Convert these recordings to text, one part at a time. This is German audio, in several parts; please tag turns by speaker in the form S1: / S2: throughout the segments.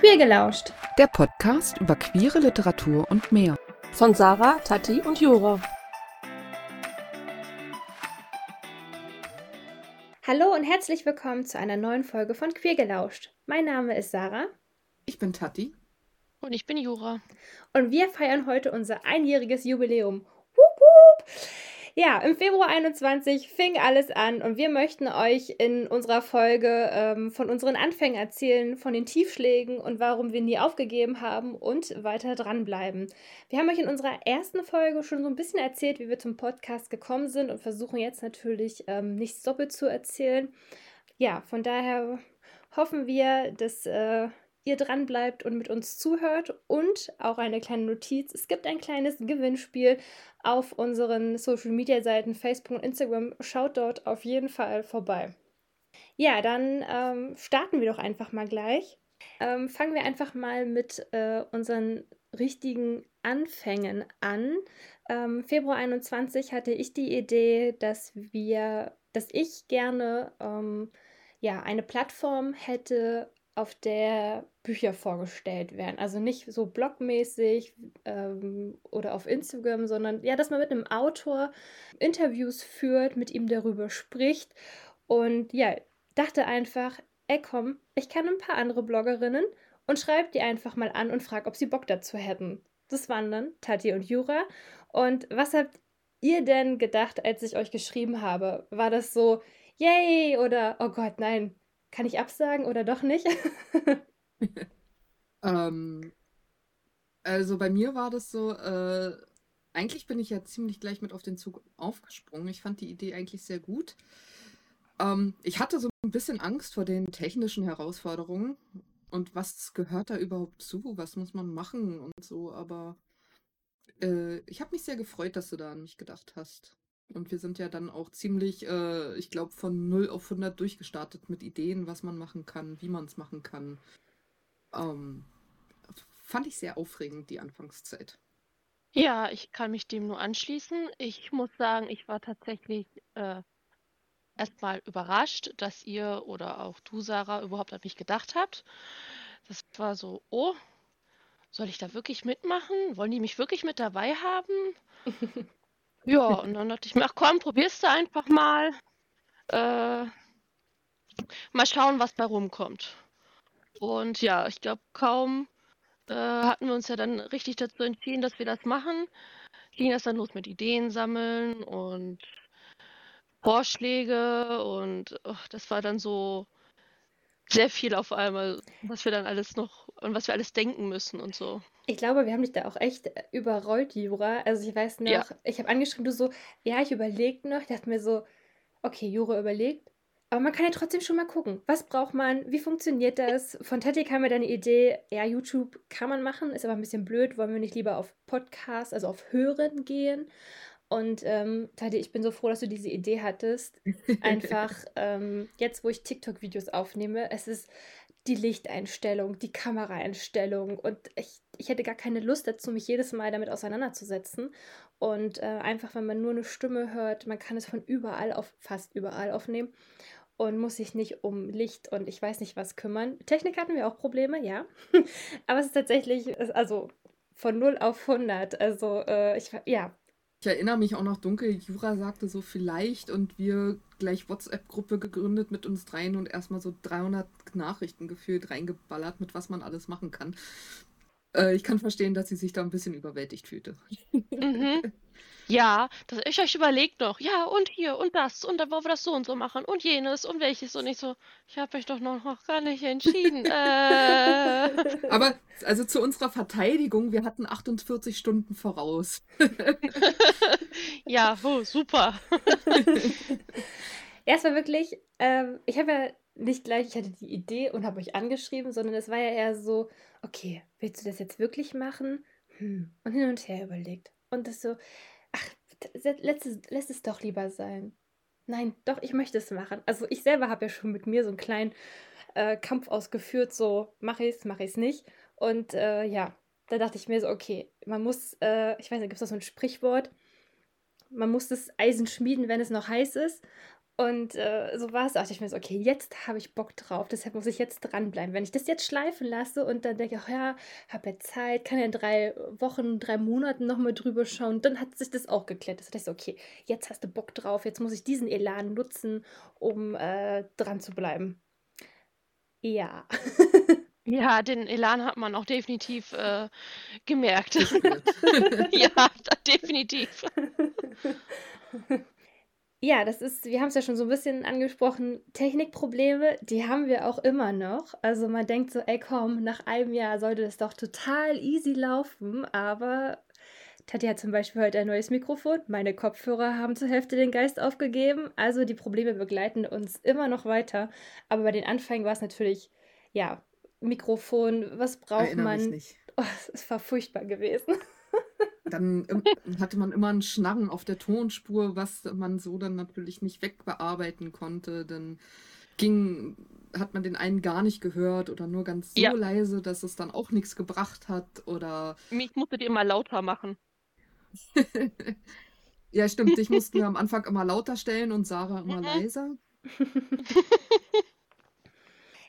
S1: Queer gelauscht.
S2: Der Podcast über queere Literatur und mehr.
S3: Von Sarah, Tati und Jura.
S1: Hallo und herzlich willkommen zu einer neuen Folge von Queer gelauscht. Mein Name ist Sarah.
S2: Ich bin Tati.
S4: Und ich bin Jura.
S1: Und wir feiern heute unser einjähriges Jubiläum. Wup, wup. Ja, im Februar 21 fing alles an und wir möchten euch in unserer Folge ähm, von unseren Anfängen erzählen, von den Tiefschlägen und warum wir nie aufgegeben haben und weiter dranbleiben. Wir haben euch in unserer ersten Folge schon so ein bisschen erzählt, wie wir zum Podcast gekommen sind und versuchen jetzt natürlich ähm, nichts doppelt zu erzählen. Ja, von daher hoffen wir, dass äh, ihr dran bleibt und mit uns zuhört. Und auch eine kleine Notiz: Es gibt ein kleines Gewinnspiel auf unseren Social Media Seiten Facebook und Instagram. Schaut dort auf jeden Fall vorbei. Ja, dann ähm, starten wir doch einfach mal gleich. Ähm, fangen wir einfach mal mit äh, unseren richtigen Anfängen an. Ähm, Februar 21 hatte ich die Idee, dass wir, dass ich gerne ähm, ja eine Plattform hätte, auf der Bücher vorgestellt werden. Also nicht so blogmäßig ähm, oder auf Instagram, sondern ja, dass man mit einem Autor Interviews führt, mit ihm darüber spricht. Und ja, dachte einfach, ey komm, ich kenne ein paar andere Bloggerinnen und schreibe die einfach mal an und frage, ob sie Bock dazu hätten. Das waren dann Tati und Jura. Und was habt ihr denn gedacht, als ich euch geschrieben habe? War das so, yay oder oh Gott, nein, kann ich absagen oder doch nicht?
S2: ähm, also bei mir war das so, äh, eigentlich bin ich ja ziemlich gleich mit auf den Zug aufgesprungen. Ich fand die Idee eigentlich sehr gut. Ähm, ich hatte so ein bisschen Angst vor den technischen Herausforderungen und was gehört da überhaupt zu, was muss man machen und so, aber äh, ich habe mich sehr gefreut, dass du da an mich gedacht hast. Und wir sind ja dann auch ziemlich, äh, ich glaube, von 0 auf 100 durchgestartet mit Ideen, was man machen kann, wie man es machen kann. Ähm, fand ich sehr aufregend, die Anfangszeit.
S4: Ja, ich kann mich dem nur anschließen. Ich muss sagen, ich war tatsächlich äh, erstmal überrascht, dass ihr oder auch du, Sarah, überhaupt an mich gedacht habt. Das war so, oh, soll ich da wirklich mitmachen? Wollen die mich wirklich mit dabei haben? Ja, und dann dachte ich mir, ach komm, probierst du einfach mal. Äh, mal schauen, was da rumkommt. Und ja, ich glaube, kaum äh, hatten wir uns ja dann richtig dazu entschieden, dass wir das machen, ging das dann los mit Ideen sammeln und Vorschläge und oh, das war dann so sehr viel auf einmal, was wir dann alles noch, an was wir alles denken müssen und so.
S1: Ich glaube, wir haben dich da auch echt äh, überrollt, Jura. Also ich weiß noch,
S4: Ja.
S1: ich habe angeschrieben, du so, ja, ich überlege noch. Ich dachte mir so, okay, Jura überlegt. Aber man kann ja trotzdem schon mal gucken. Was braucht man? Wie funktioniert das? Von Tati kam mir dann die Idee, ja, YouTube kann man machen, ist aber ein bisschen blöd. Wollen wir nicht lieber auf Podcast, also auf Hören gehen? Und ähm, Tati, ich bin so froh, dass du diese Idee hattest. Einfach ähm, jetzt, wo ich TikTok-Videos aufnehme, es ist die Lichteinstellung, die Kameraeinstellung und ich, ich hätte gar keine Lust dazu, mich jedes Mal damit auseinanderzusetzen. Und äh, einfach, wenn man nur eine Stimme hört, man kann es von überall auf, fast überall aufnehmen und muss sich nicht um Licht und ich weiß nicht was kümmern. Technik hatten wir auch Probleme, ja. Aber es ist tatsächlich, also von 0 auf 100. Also äh, ich, ja,
S2: Ich erinnere mich auch noch dunkel, Jura sagte so vielleicht und wir gleich WhatsApp-Gruppe gegründet mit uns dreien und erstmal so 300 Nachrichten gefühlt reingeballert, mit was man alles machen kann. Äh, ich kann verstehen, dass sie sich da ein bisschen überwältigt fühlte.
S4: Mhm. Ja, das, ich euch überlegt noch, ja, und hier und das, und dann wollen wir das so und so machen, und jenes und welches, und ich so, ich habe mich doch noch, noch gar nicht entschieden. äh.
S2: Aber also zu unserer Verteidigung, wir hatten 48 Stunden voraus.
S4: Ja, oh, super.
S1: Ja, es war wirklich, ähm, ich habe ja nicht gleich, ich hatte die Idee und habe euch angeschrieben, sondern es war ja eher so, okay, willst du das jetzt wirklich machen? Hm. Und hin und her überlegt. Und das so, ach, lässt es, lässt es doch lieber sein. Nein, doch, ich möchte es machen. Also ich selber habe ja schon mit mir so einen kleinen äh, Kampf ausgeführt, so mache ich es, mache ich es nicht. Und äh, ja, da dachte ich mir so, okay, man muss, äh, ich weiß nicht, gibt es da so ein Sprichwort? Man muss das Eisen schmieden, wenn es noch heiß ist. Und äh, so war es auch. Ich mir so, okay, jetzt habe ich Bock drauf, deshalb muss ich jetzt dranbleiben. Wenn ich das jetzt schleifen lasse und dann denke, ach ja, habe ja Zeit, kann ja in drei Wochen, drei Monaten nochmal drüber schauen, dann hat sich das auch geklärt. Das heißt, so, okay, jetzt hast du Bock drauf, jetzt muss ich diesen Elan nutzen, um äh, dran zu bleiben. Ja.
S4: Ja, den Elan hat man auch definitiv äh, gemerkt. ja, definitiv.
S1: Ja, das ist, wir haben es ja schon so ein bisschen angesprochen, Technikprobleme, die haben wir auch immer noch. Also man denkt so, ey komm, nach einem Jahr sollte das doch total easy laufen, aber Tati hat zum Beispiel heute ein neues Mikrofon, meine Kopfhörer haben zur Hälfte den Geist aufgegeben, also die Probleme begleiten uns immer noch weiter. Aber bei den Anfängen war es natürlich, ja, Mikrofon, was braucht
S2: Erinnere
S1: man?
S2: mich nicht.
S1: Oh, es war furchtbar gewesen.
S2: Dann hatte man immer ein Schnarren auf der Tonspur, was man so dann natürlich nicht wegbearbeiten konnte. Dann ging, hat man den einen gar nicht gehört oder nur ganz so
S4: Ja.
S2: leise, dass es dann auch nichts gebracht hat. Oder
S4: Ich musste die immer lauter machen.
S2: ja, stimmt, dich mussten wir am Anfang immer lauter stellen und Sarah immer
S4: Mhm.
S2: leiser.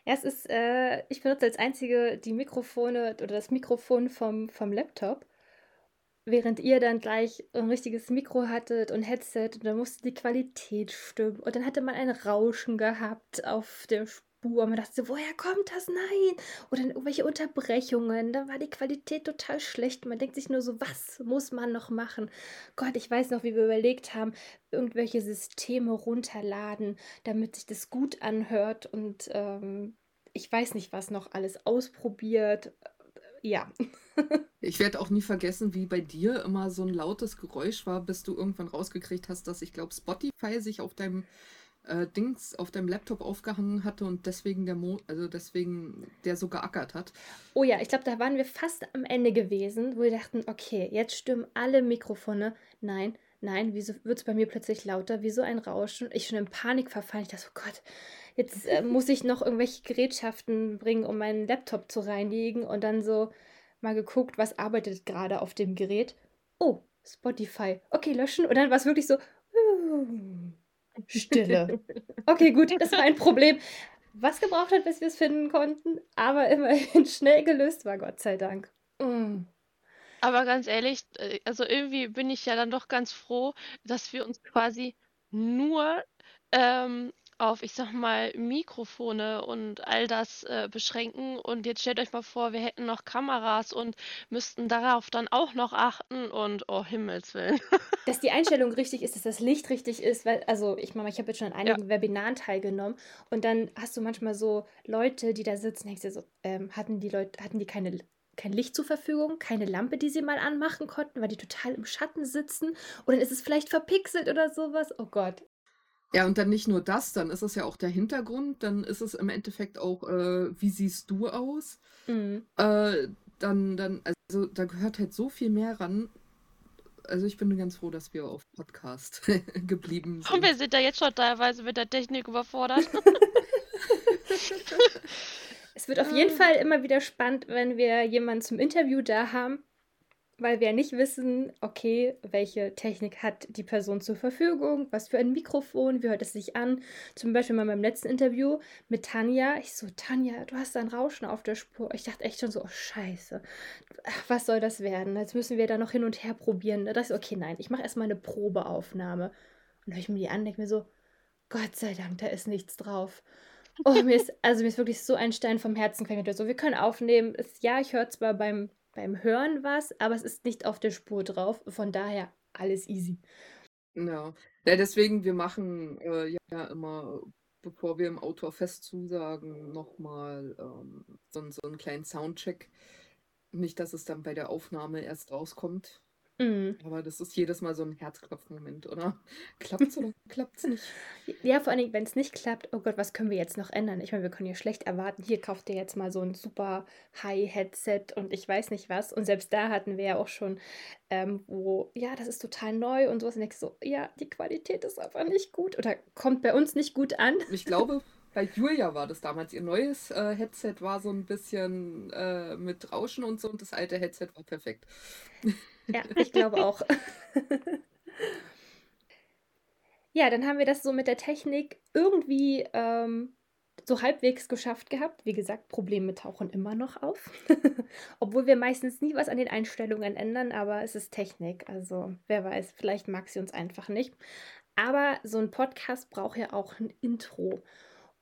S1: Ja, es ist, äh, ich benutze als einzige die Mikrofone oder das Mikrofon vom, vom Laptop, während ihr dann gleich ein richtiges Mikro hattet und Headset und dann musste die Qualität stimmen und dann hatte man ein Rauschen gehabt auf der Spur und man dachte woher kommt das? Nein! Oder irgendwelche Unterbrechungen, dann war die Qualität total schlecht. Man denkt sich nur so, was muss man noch machen? Gott, ich weiß noch, wie wir überlegt haben, irgendwelche Systeme runterladen, damit sich das gut anhört und ähm, ich weiß nicht, was noch alles ausprobiert. Ja.
S2: Ich werde auch nie vergessen, wie bei dir immer so ein lautes Geräusch war, bis du irgendwann rausgekriegt hast, dass ich glaube, Spotify sich auf deinem äh, Dings, auf deinem Laptop aufgehangen hatte und deswegen der Mo also deswegen der so geackert hat.
S1: Oh ja, ich glaube, da waren wir fast am Ende gewesen, wo wir dachten, okay, jetzt stimmen alle Mikrofone. Nein, nein, wieso wird es bei mir plötzlich lauter? Wieso ein Rauschen? Ich schon in Panik verfallen. Ich dachte, oh Gott, jetzt äh, muss ich noch irgendwelche Gerätschaften bringen, um meinen Laptop zu reinigen und dann so mal geguckt, was arbeitet gerade auf dem Gerät. Oh, Spotify. Okay, löschen. Und dann war es wirklich so. Stille. Okay, gut, das war ein Problem, was gebraucht hat, bis wir es finden konnten, aber immerhin schnell gelöst war, Gott sei Dank. Mm.
S4: Aber ganz ehrlich, äh, also irgendwie bin ich ja dann doch ganz froh, dass wir uns quasi nur ähm, auf, ich sag mal, Mikrofone und all das äh, beschränken. Und jetzt stellt euch mal vor, wir hätten noch Kameras und müssten darauf dann auch noch achten und oh Himmels Willen.
S1: Dass die Einstellung richtig ist, dass das Licht richtig ist, weil, also ich meine, ich habe jetzt schon an
S4: Ja.
S1: einigen Webinaren teilgenommen und dann hast du manchmal so Leute, die da sitzen, denkst dir so, ähm, hatten die Leute, hatten die keine, kein Licht zur Verfügung, keine Lampe, die sie mal anmachen konnten, weil die total im Schatten sitzen oder ist es vielleicht verpixelt oder sowas? Oh Gott.
S2: Ja, und dann nicht nur das, dann ist es ja auch der Hintergrund, dann ist es im Endeffekt auch, äh, wie siehst du aus?
S1: Mhm.
S2: Äh, dann, dann, also da gehört halt so viel mehr ran. Also ich bin ganz froh, dass wir auf Podcast geblieben
S4: Und wir
S2: sind.
S4: sind da jetzt schon teilweise mit der Technik überfordert.
S1: Es wird auf jeden Fall immer wieder spannend, wenn wir jemanden zum Interview da haben, weil wir nicht wissen, okay, welche Technik hat die Person zur Verfügung, was für ein Mikrofon, wie hört es sich an. Zum Beispiel mal beim letzten Interview mit Tanja. Ich so, Tanja, du hast ein Rauschen auf der Spur. Ich dachte echt schon so, oh Scheiße, was soll das werden? Jetzt müssen wir da noch hin und her probieren. Da dachte ich, okay, nein, ich mache erstmal eine Probeaufnahme. Und höre ich mir die an, denke mir so, Gott sei Dank, da ist nichts drauf. Oh, mir ist, also mir ist wirklich so ein Stein vom Herzen gefallen. So, wir können aufnehmen. Es, ja, ich höre zwar beim, beim Hören was, aber es ist nicht auf der Spur drauf. Von daher alles easy.
S2: Ja. ja, deswegen, wir machen äh, ja immer, bevor wir im Autorfest zusagen, nochmal ähm, so, so einen kleinen Soundcheck. Nicht, dass es dann bei der Aufnahme erst rauskommt.
S1: Mm.
S2: Aber das ist jedes Mal so ein Herzklopfmoment, oder? Klappt's oder klappt's nicht?
S1: Ja, vor allen Dingen, wenn es nicht klappt, oh Gott, was können wir jetzt noch ändern? Ich meine, wir können ja schlecht erwarten, hier kauft ihr jetzt mal so ein super High-Headset und ich weiß nicht was. Und selbst da hatten wir ja auch schon, ähm, wo, ja, das ist total neu und sowas. Und ich so, ja, die Qualität ist aber nicht gut oder kommt bei uns nicht gut an.
S2: Ich glaube, bei Julia war das damals. Ihr neues äh, Headset war so ein bisschen äh, mit Rauschen und so und das alte Headset war perfekt.
S1: Ja, ich glaube auch. ja, dann haben wir das so mit der Technik irgendwie ähm, so halbwegs geschafft gehabt. Wie gesagt, Probleme tauchen immer noch auf. Obwohl wir meistens nie was an den Einstellungen ändern, aber es ist Technik. Also wer weiß, vielleicht mag sie uns einfach nicht. Aber so ein Podcast braucht ja auch ein Intro.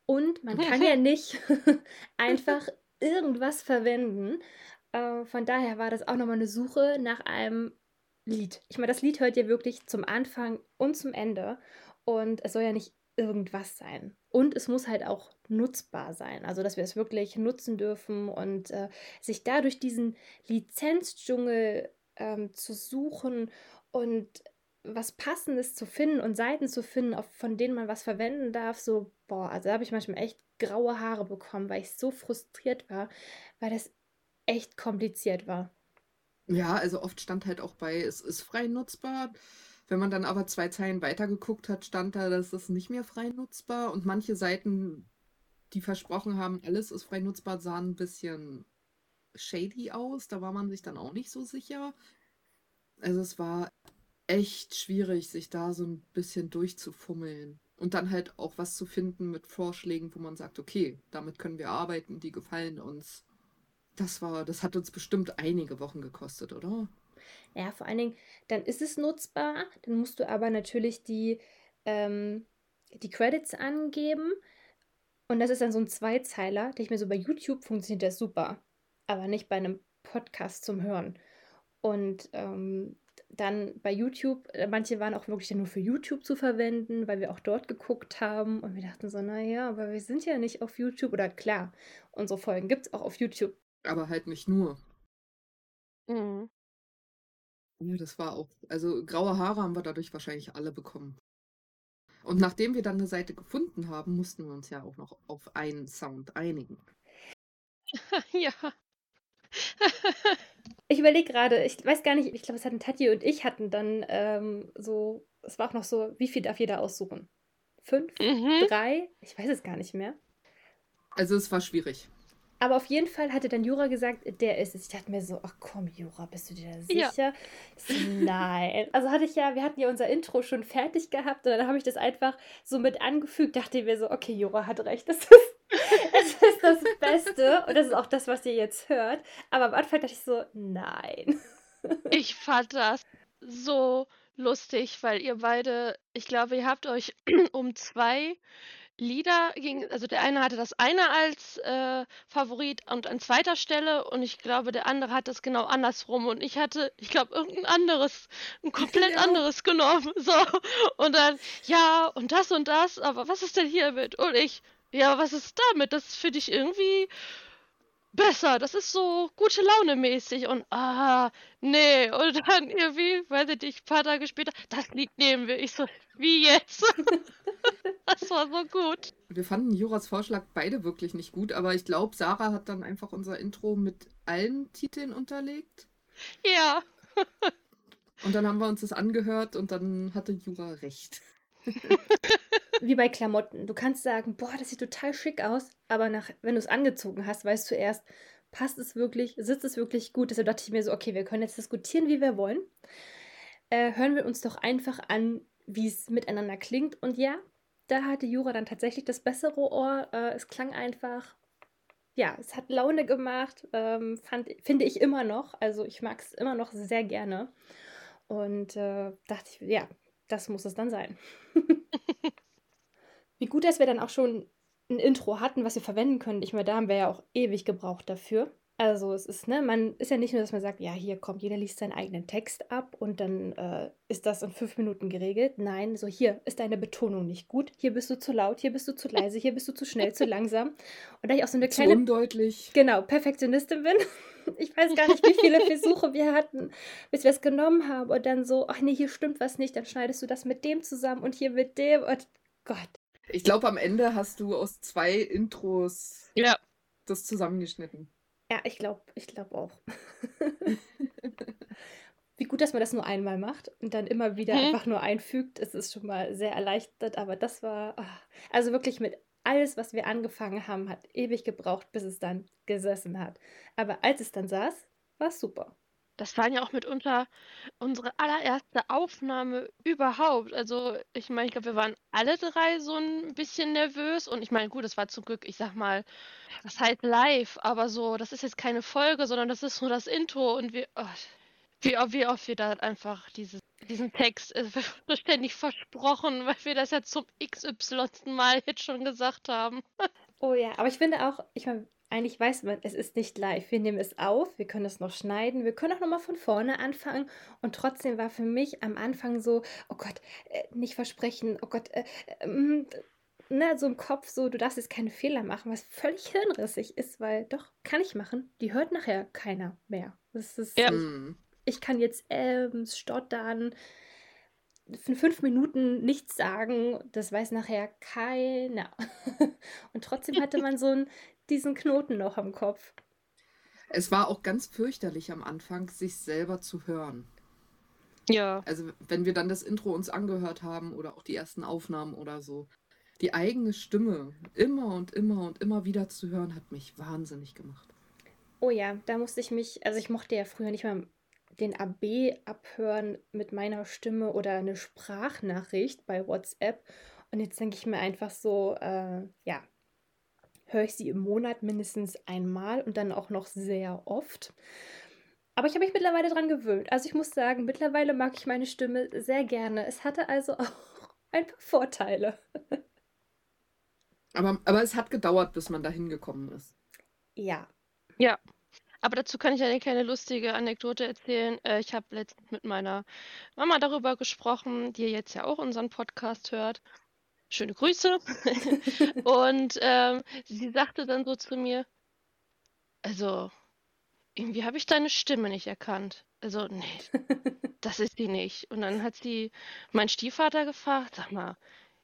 S1: Und man kann ja nicht einfach irgendwas verwenden. Äh, von daher war das auch nochmal eine Suche nach einem Lied. Ich meine, das Lied hört ihr wirklich zum Anfang und zum Ende. Und es soll ja nicht irgendwas sein. Und es muss halt auch nutzbar sein. Also, dass wir es wirklich nutzen dürfen und äh, sich dadurch diesen Lizenzdschungel ähm, zu suchen und was Passendes zu finden und Seiten zu finden, auf, von denen man was verwenden darf, so, boah, also da habe ich manchmal echt graue Haare bekommen, weil ich so frustriert war, weil das echt kompliziert war.
S2: Ja, also oft stand halt auch bei, es ist frei nutzbar. Wenn man dann aber zwei Zeilen weitergeguckt hat, stand da, dass es nicht mehr frei nutzbar und manche Seiten, die versprochen haben, alles ist frei nutzbar, sahen ein bisschen shady aus. Da war man sich dann auch nicht so sicher. Also es war echt schwierig, sich da so ein bisschen durchzufummeln. Und dann halt auch was zu finden mit Vorschlägen, wo man sagt, okay, damit können wir arbeiten, die gefallen uns. Das war, das hat uns bestimmt einige Wochen gekostet, oder?
S1: Ja, vor allen Dingen, dann ist es nutzbar, dann musst du aber natürlich die, ähm, die Credits angeben. Und das ist dann so ein Zweizeiler. Der ich mir so bei YouTube funktioniert das super, aber nicht bei einem Podcast zum Hören. Und ähm, dann bei YouTube, äh, manche waren auch wirklich nur für YouTube zu verwenden, weil wir auch dort geguckt haben und wir dachten so, naja, aber wir sind ja nicht auf YouTube. Oder klar, unsere Folgen gibt es auch auf YouTube.
S2: Aber halt nicht nur.
S4: Mhm.
S2: Ja, das war auch, also graue Haare haben wir dadurch wahrscheinlich alle bekommen. Und nachdem wir dann eine Seite gefunden haben, mussten wir uns ja auch noch auf einen Sound einigen.
S4: ja.
S1: Ich überlege gerade, ich weiß gar nicht, ich glaube, es hatten Tati und ich hatten dann ähm, so, es war auch noch so, wie viel darf jeder aussuchen? Fünf?
S4: Mhm.
S1: Drei? Ich weiß es gar nicht mehr.
S2: Also es war schwierig.
S1: Aber auf jeden Fall hatte dann Jura gesagt, der ist es. Ich dachte mir so, ach komm, Jura, bist du dir da
S4: Ja.
S1: sicher? Ich so, nein. Also hatte ich ja, wir hatten ja unser Intro schon fertig gehabt und dann habe ich das einfach so mit angefügt, dachte mir so, okay, Jura hat recht, das ist, es ist das Beste und das ist auch das, was ihr jetzt hört. Aber am Anfang dachte ich so, nein.
S4: Ich fand das so lustig, weil ihr beide, ich glaube, ihr habt euch um zwei Lieder ging, also der eine hatte das eine als äh, Favorit und an zweiter Stelle und ich glaube, der andere hat das genau andersrum und ich hatte, ich glaube, irgendein anderes, ein komplett
S2: Ja.
S4: anderes genommen. So. Und dann, ja, und das und das, aber was ist denn hiermit? Und ich, ja, was ist damit? Das finde ich irgendwie besser. Das ist so gute Laune mäßig und ah, nee. Und dann irgendwie, weiß ich nicht, ein paar Tage später, das Lied nehmen wir. Ich so, wie jetzt? das war so gut.
S2: Wir fanden Juras Vorschlag beide wirklich nicht gut, aber ich glaube, Sarah hat dann einfach unser Intro mit allen Titeln unterlegt.
S4: Ja.
S2: Und dann haben wir uns das angehört und dann hatte Jura recht.
S1: Wie bei Klamotten. Du kannst sagen, boah, das sieht total schick aus, aber nach, wenn du es angezogen hast, weißt du erst, passt es wirklich, sitzt es wirklich gut. Deshalb dachte ich mir so, okay, wir können jetzt diskutieren, wie wir wollen. Äh, hören wir uns doch einfach an, wie es miteinander klingt. Und ja, da hatte Jura dann tatsächlich das bessere Ohr. Äh, es klang einfach, ja, es hat Laune gemacht, ähm, finde ich immer noch. Also ich mag es immer noch sehr gerne. Und äh, dachte ich, ja, das muss es dann sein. Wie gut, dass wir dann auch schon ein Intro hatten, was wir verwenden können. Ich meine, da haben wir ja auch ewig gebraucht dafür. Also es ist, ne, man ist ja nicht nur, dass man sagt, ja, hier kommt, jeder liest seinen eigenen Text ab und dann äh, ist das in fünf Minuten geregelt. Nein, so hier ist deine Betonung nicht gut, hier bist du zu laut, hier bist du zu leise, hier bist du zu schnell, zu langsam. Und da ich auch so eine
S2: Zu
S1: kleine
S2: undeutlich.
S1: genau, Perfektionistin bin. Ich weiß gar nicht, wie viele Versuche wir hatten, bis wir es genommen haben und dann so, ach nee, hier stimmt was nicht, dann schneidest du das mit dem zusammen und hier mit dem und Gott.
S2: Ich glaube, am Ende hast du aus zwei Intros
S4: Ja.
S2: das zusammengeschnitten.
S1: Ja, ich glaube, ich glaube auch. Wie gut, dass man das nur einmal macht und dann immer wieder
S4: Mhm.
S1: einfach nur einfügt. Es ist schon mal sehr erleichtert, aber das war, ah, also wirklich mit alles, was wir angefangen haben, hat ewig gebraucht, bis es dann gesessen hat. Aber als es dann saß, war es super.
S4: Das waren ja auch mitunter unsere allererste Aufnahme überhaupt. Also, ich meine, ich glaube, wir waren alle drei so ein bisschen nervös und ich meine, gut, das war zum Glück, ich sag mal, das heißt live, aber so, das ist jetzt keine Folge, sondern das ist nur das Intro und wir, oh, wie, wie oft wir da einfach dieses, diesen Text äh, ständig versprochen, weil wir das ja zum XY. Mal jetzt schon gesagt haben.
S1: Oh ja, aber ich finde auch, ich meine, eigentlich weiß man, es ist nicht live. Wir nehmen es auf, wir können es noch schneiden, wir können auch nochmal von vorne anfangen. Und trotzdem war für mich am Anfang so, oh Gott, äh, nicht versprechen, oh Gott, äh, äh, ne, so im Kopf so, du darfst jetzt keine Fehler machen, was völlig hirnrissig ist, weil doch, kann ich machen. Die hört nachher keiner mehr. Das ist, ja. ich, ich kann jetzt ähm, stottern, in fünf Minuten nichts sagen, das weiß nachher keiner. Und trotzdem hatte man so einen, diesen Knoten noch am Kopf.
S2: Es war auch ganz fürchterlich am Anfang, sich selber zu hören.
S4: Ja.
S2: Also wenn wir dann das Intro uns angehört haben oder auch die ersten Aufnahmen oder so, die eigene Stimme immer und immer und immer wieder zu hören, hat mich wahnsinnig gemacht.
S1: Oh ja, da musste ich mich, also ich mochte ja früher nicht mal den AB abhören mit meiner Stimme oder eine Sprachnachricht bei WhatsApp. Und jetzt denke ich mir einfach so, äh, ja, höre ich sie im Monat mindestens einmal und dann auch noch sehr oft. Aber ich habe mich mittlerweile daran gewöhnt. Also ich muss sagen, mittlerweile mag ich meine Stimme sehr gerne. Es hatte also auch ein paar Vorteile.
S2: Aber, aber es hat gedauert, bis man dahin gekommen ist.
S1: Ja.
S4: Ja. Aber dazu kann ich eine kleine lustige Anekdote erzählen. Äh, ich habe letztens mit meiner Mama darüber gesprochen, die jetzt ja auch unseren Podcast hört. Schöne Grüße. Und ähm, sie sagte dann so zu mir, also irgendwie habe ich deine Stimme nicht erkannt. Also, nee, das ist sie nicht. Und dann hat sie meinen Stiefvater gefragt, sag mal,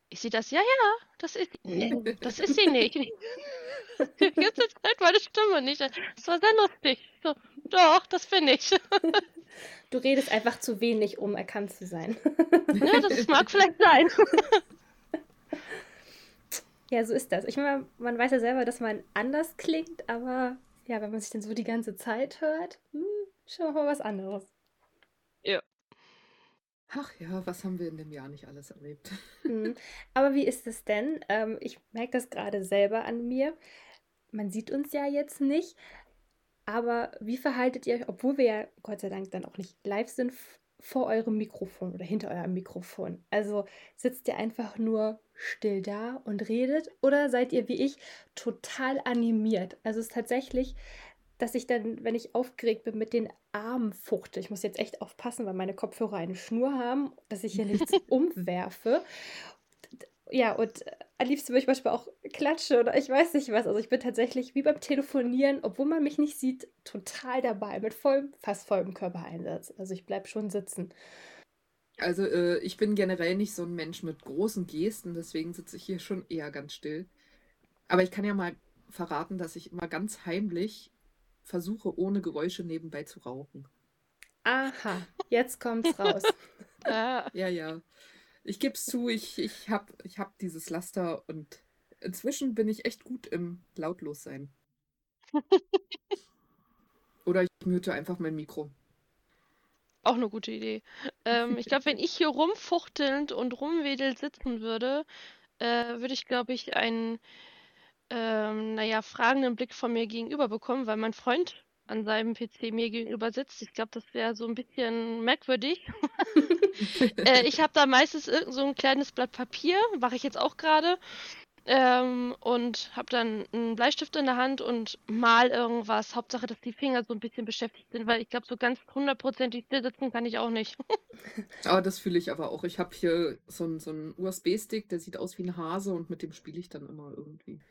S4: ist sie das? Ja, ja, das ist, nee, das ist sie nicht. Die ganze Zeit meine Stimme nicht. Das war sehr lustig. So, doch, das bin ich.
S1: Du redest einfach zu wenig, um erkannt zu sein.
S4: Ja, das mag vielleicht sein.
S1: Ja, so ist das. Ich meine, man weiß ja selber, dass man anders klingt, aber ja, wenn man sich dann so die ganze Zeit hört, hm, schon mal was anderes.
S4: Ja.
S2: Ach ja, was haben wir in dem Jahr nicht alles erlebt?
S1: Mhm. Aber wie ist es denn? Ähm, ich merke das gerade selber an mir. Man sieht uns ja jetzt nicht, aber wie verhaltet ihr euch, obwohl wir ja Gott sei Dank dann auch nicht live sind, vor eurem Mikrofon oder hinter eurem Mikrofon? Also sitzt ihr einfach nur still da und redet oder seid ihr wie ich total animiert? Also es ist tatsächlich dass ich dann, wenn ich aufgeregt bin, mit den Armen fuchte. Ich muss jetzt echt aufpassen, weil meine Kopfhörer eine Schnur haben, dass ich hier nichts umwerfe. Ja, und am liebsten würde ich beispielsweise auch klatschen oder ich weiß nicht was. Also ich bin tatsächlich wie beim Telefonieren, obwohl man mich nicht sieht, total dabei, mit vollem, fast vollem Körpereinsatz. Also ich bleibe schon sitzen.
S2: Also äh, ich bin generell nicht so ein Mensch mit großen Gesten, deswegen sitze ich hier schon eher ganz still. Aber ich kann ja mal verraten, dass ich immer ganz heimlich versuche, ohne Geräusche nebenbei zu rauchen.
S1: Aha, jetzt kommt's raus.
S2: ja, ja. Ich gebe es zu, ich, ich habe ich hab dieses Laster und inzwischen bin ich echt gut im Lautlossein. Oder ich mute einfach mein Mikro.
S4: Auch eine gute Idee. Ähm, ich glaube, wenn ich hier rumfuchtelnd und rumwedelt sitzen würde, äh, würde ich, glaube ich, einen ähm, naja, fragenden Blick von mir gegenüber bekommen, weil mein Freund an seinem PC mir gegenüber sitzt. Ich glaube, das wäre so ein bisschen merkwürdig. äh, ich habe da meistens irgend so ein kleines Blatt Papier, mache ich jetzt auch gerade. Ähm, und habe dann einen Bleistift in der Hand und mal irgendwas. Hauptsache, dass die Finger so ein bisschen beschäftigt sind, weil ich glaube, so ganz hundertprozentig still sitzen kann ich auch nicht.
S2: aber das fühle ich aber auch. Ich habe hier so einen, so einen USB-Stick, der sieht aus wie ein Hase und mit dem spiele ich dann immer irgendwie.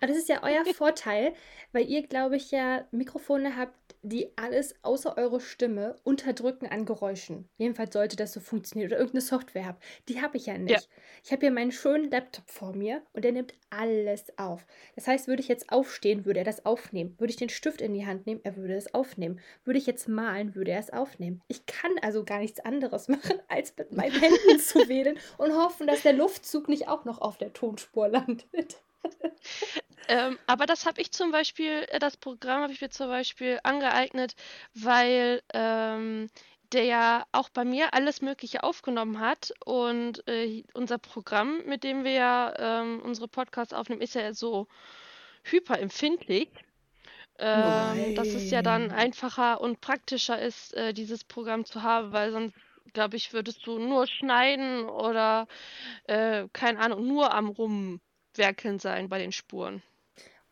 S1: Aber das ist ja euer Vorteil, weil ihr, glaube ich, ja Mikrofone habt, die alles außer eure Stimme unterdrücken an Geräuschen. Jedenfalls sollte das so funktionieren. Oder irgendeine Software habt. Die habe ich ja nicht. Ja. Ich habe hier meinen schönen Laptop vor mir und der nimmt alles auf. Das heißt, würde ich jetzt aufstehen, würde er das aufnehmen. Würde ich den Stift in die Hand nehmen, er würde es aufnehmen. Würde ich jetzt malen, würde er es aufnehmen. Ich kann also gar nichts anderes machen, als mit meinen Händen zu wählen und hoffen, dass der Luftzug nicht auch noch auf der Tonspur landet.
S4: Ähm, aber das habe ich zum Beispiel, äh, das Programm habe ich mir zum Beispiel angeeignet, weil ähm, der ja auch bei mir alles Mögliche aufgenommen hat. Und äh, unser Programm, mit dem wir ja ähm, unsere Podcasts aufnehmen, ist ja so hyperempfindlich. Ähm, dass es ja dann einfacher und praktischer ist, äh, dieses Programm zu haben, weil sonst, glaube ich, würdest du nur schneiden oder, äh, keine Ahnung, nur am Rumwerkeln sein bei den Spuren.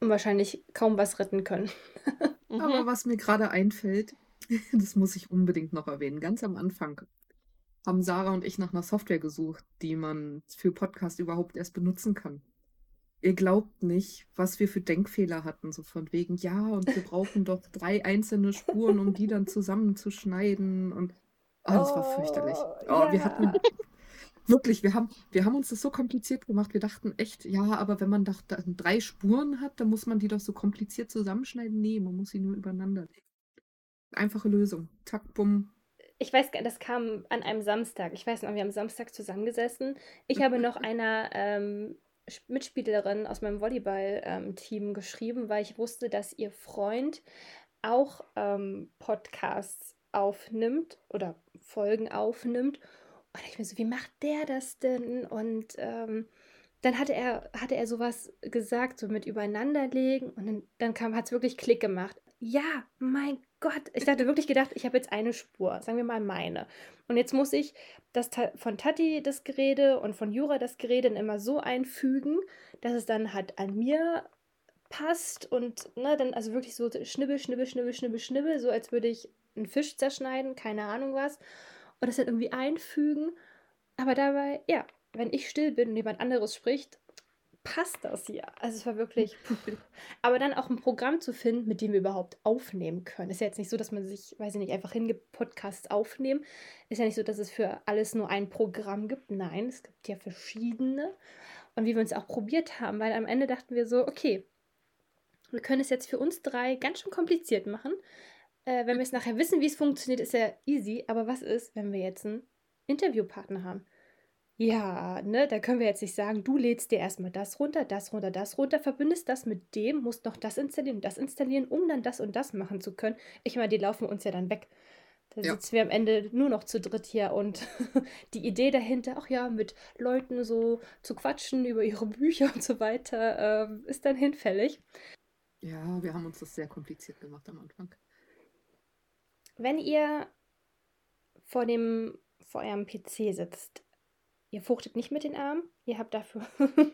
S1: Und wahrscheinlich kaum was retten können.
S2: Aber
S4: Mhm.
S2: was mir gerade einfällt, das muss ich unbedingt noch erwähnen. Ganz am Anfang haben Sarah und ich nach einer Software gesucht, die man für Podcast überhaupt erst benutzen kann. Ihr glaubt nicht, was wir für Denkfehler hatten, so von wegen, ja, und wir brauchen doch drei einzelne Spuren, um die dann zusammenzuschneiden und oh, das war fürchterlich. Oh, wir hatten. Wirklich, wir haben, wir haben uns das so kompliziert gemacht. Wir dachten echt, ja, aber wenn man doch da drei Spuren hat, dann muss man die doch so kompliziert zusammenschneiden. Nee, man muss sie nur übereinander legen. Einfache Lösung. Zack, bumm.
S1: Ich weiß, das kam an einem Samstag. Ich weiß noch, wir haben Samstag zusammengesessen. Ich habe noch einer ähm, Mitspielerin aus meinem Volleyball-Team geschrieben, weil ich wusste, dass ihr Freund auch ähm, Podcasts aufnimmt oder Folgen aufnimmt. Und ich mir so, wie macht der das denn? Und ähm, dann hatte er, hatte er sowas gesagt, so mit übereinanderlegen. Und dann, dann hat es wirklich Klick gemacht. Ja, mein Gott. Ich hatte wirklich gedacht, ich habe jetzt eine Spur, sagen wir mal meine. Und jetzt muss ich das von Tati das Gerede und von Jura das Gerede immer so einfügen, dass es dann halt an mir passt und ne, dann also wirklich so schnibbel, schnibbel, schnibbel, schnibbel, schnibbel, so als würde ich einen Fisch zerschneiden, keine Ahnung was. Und das dann irgendwie einfügen. Aber dabei, ja, wenn ich still bin und jemand anderes spricht, passt das ja. Also es war wirklich. Aber dann auch ein Programm zu finden, mit dem wir überhaupt aufnehmen können. Ist ja jetzt nicht so, dass man sich, weiß ich nicht, einfach hingibt, Podcasts aufnehmen. Ist ja nicht so, dass es für alles nur ein Programm gibt. Nein, es gibt ja verschiedene. Und wie wir uns auch probiert haben, weil am Ende dachten wir so, okay, wir können es jetzt für uns drei ganz schön kompliziert machen. Äh, wenn wir es nachher wissen, wie es funktioniert, ist ja easy. Aber was ist, wenn wir jetzt einen Interviewpartner haben? Ja, ne, da können wir jetzt nicht sagen, du lädst dir erstmal das runter, das runter, das runter, verbindest das mit dem, musst noch das installieren das installieren, um dann das und das machen zu können. Ich meine, die laufen uns ja dann weg. Da
S2: Ja.
S1: sitzen wir am Ende nur noch zu dritt hier und die Idee dahinter, ach ja, mit Leuten so zu quatschen über ihre Bücher und so weiter, ähm, ist dann hinfällig.
S2: Ja, wir haben uns das sehr kompliziert gemacht am Anfang.
S1: Wenn ihr vor dem, vor eurem PC sitzt, ihr fuchtet nicht mit den Armen, ihr habt dafür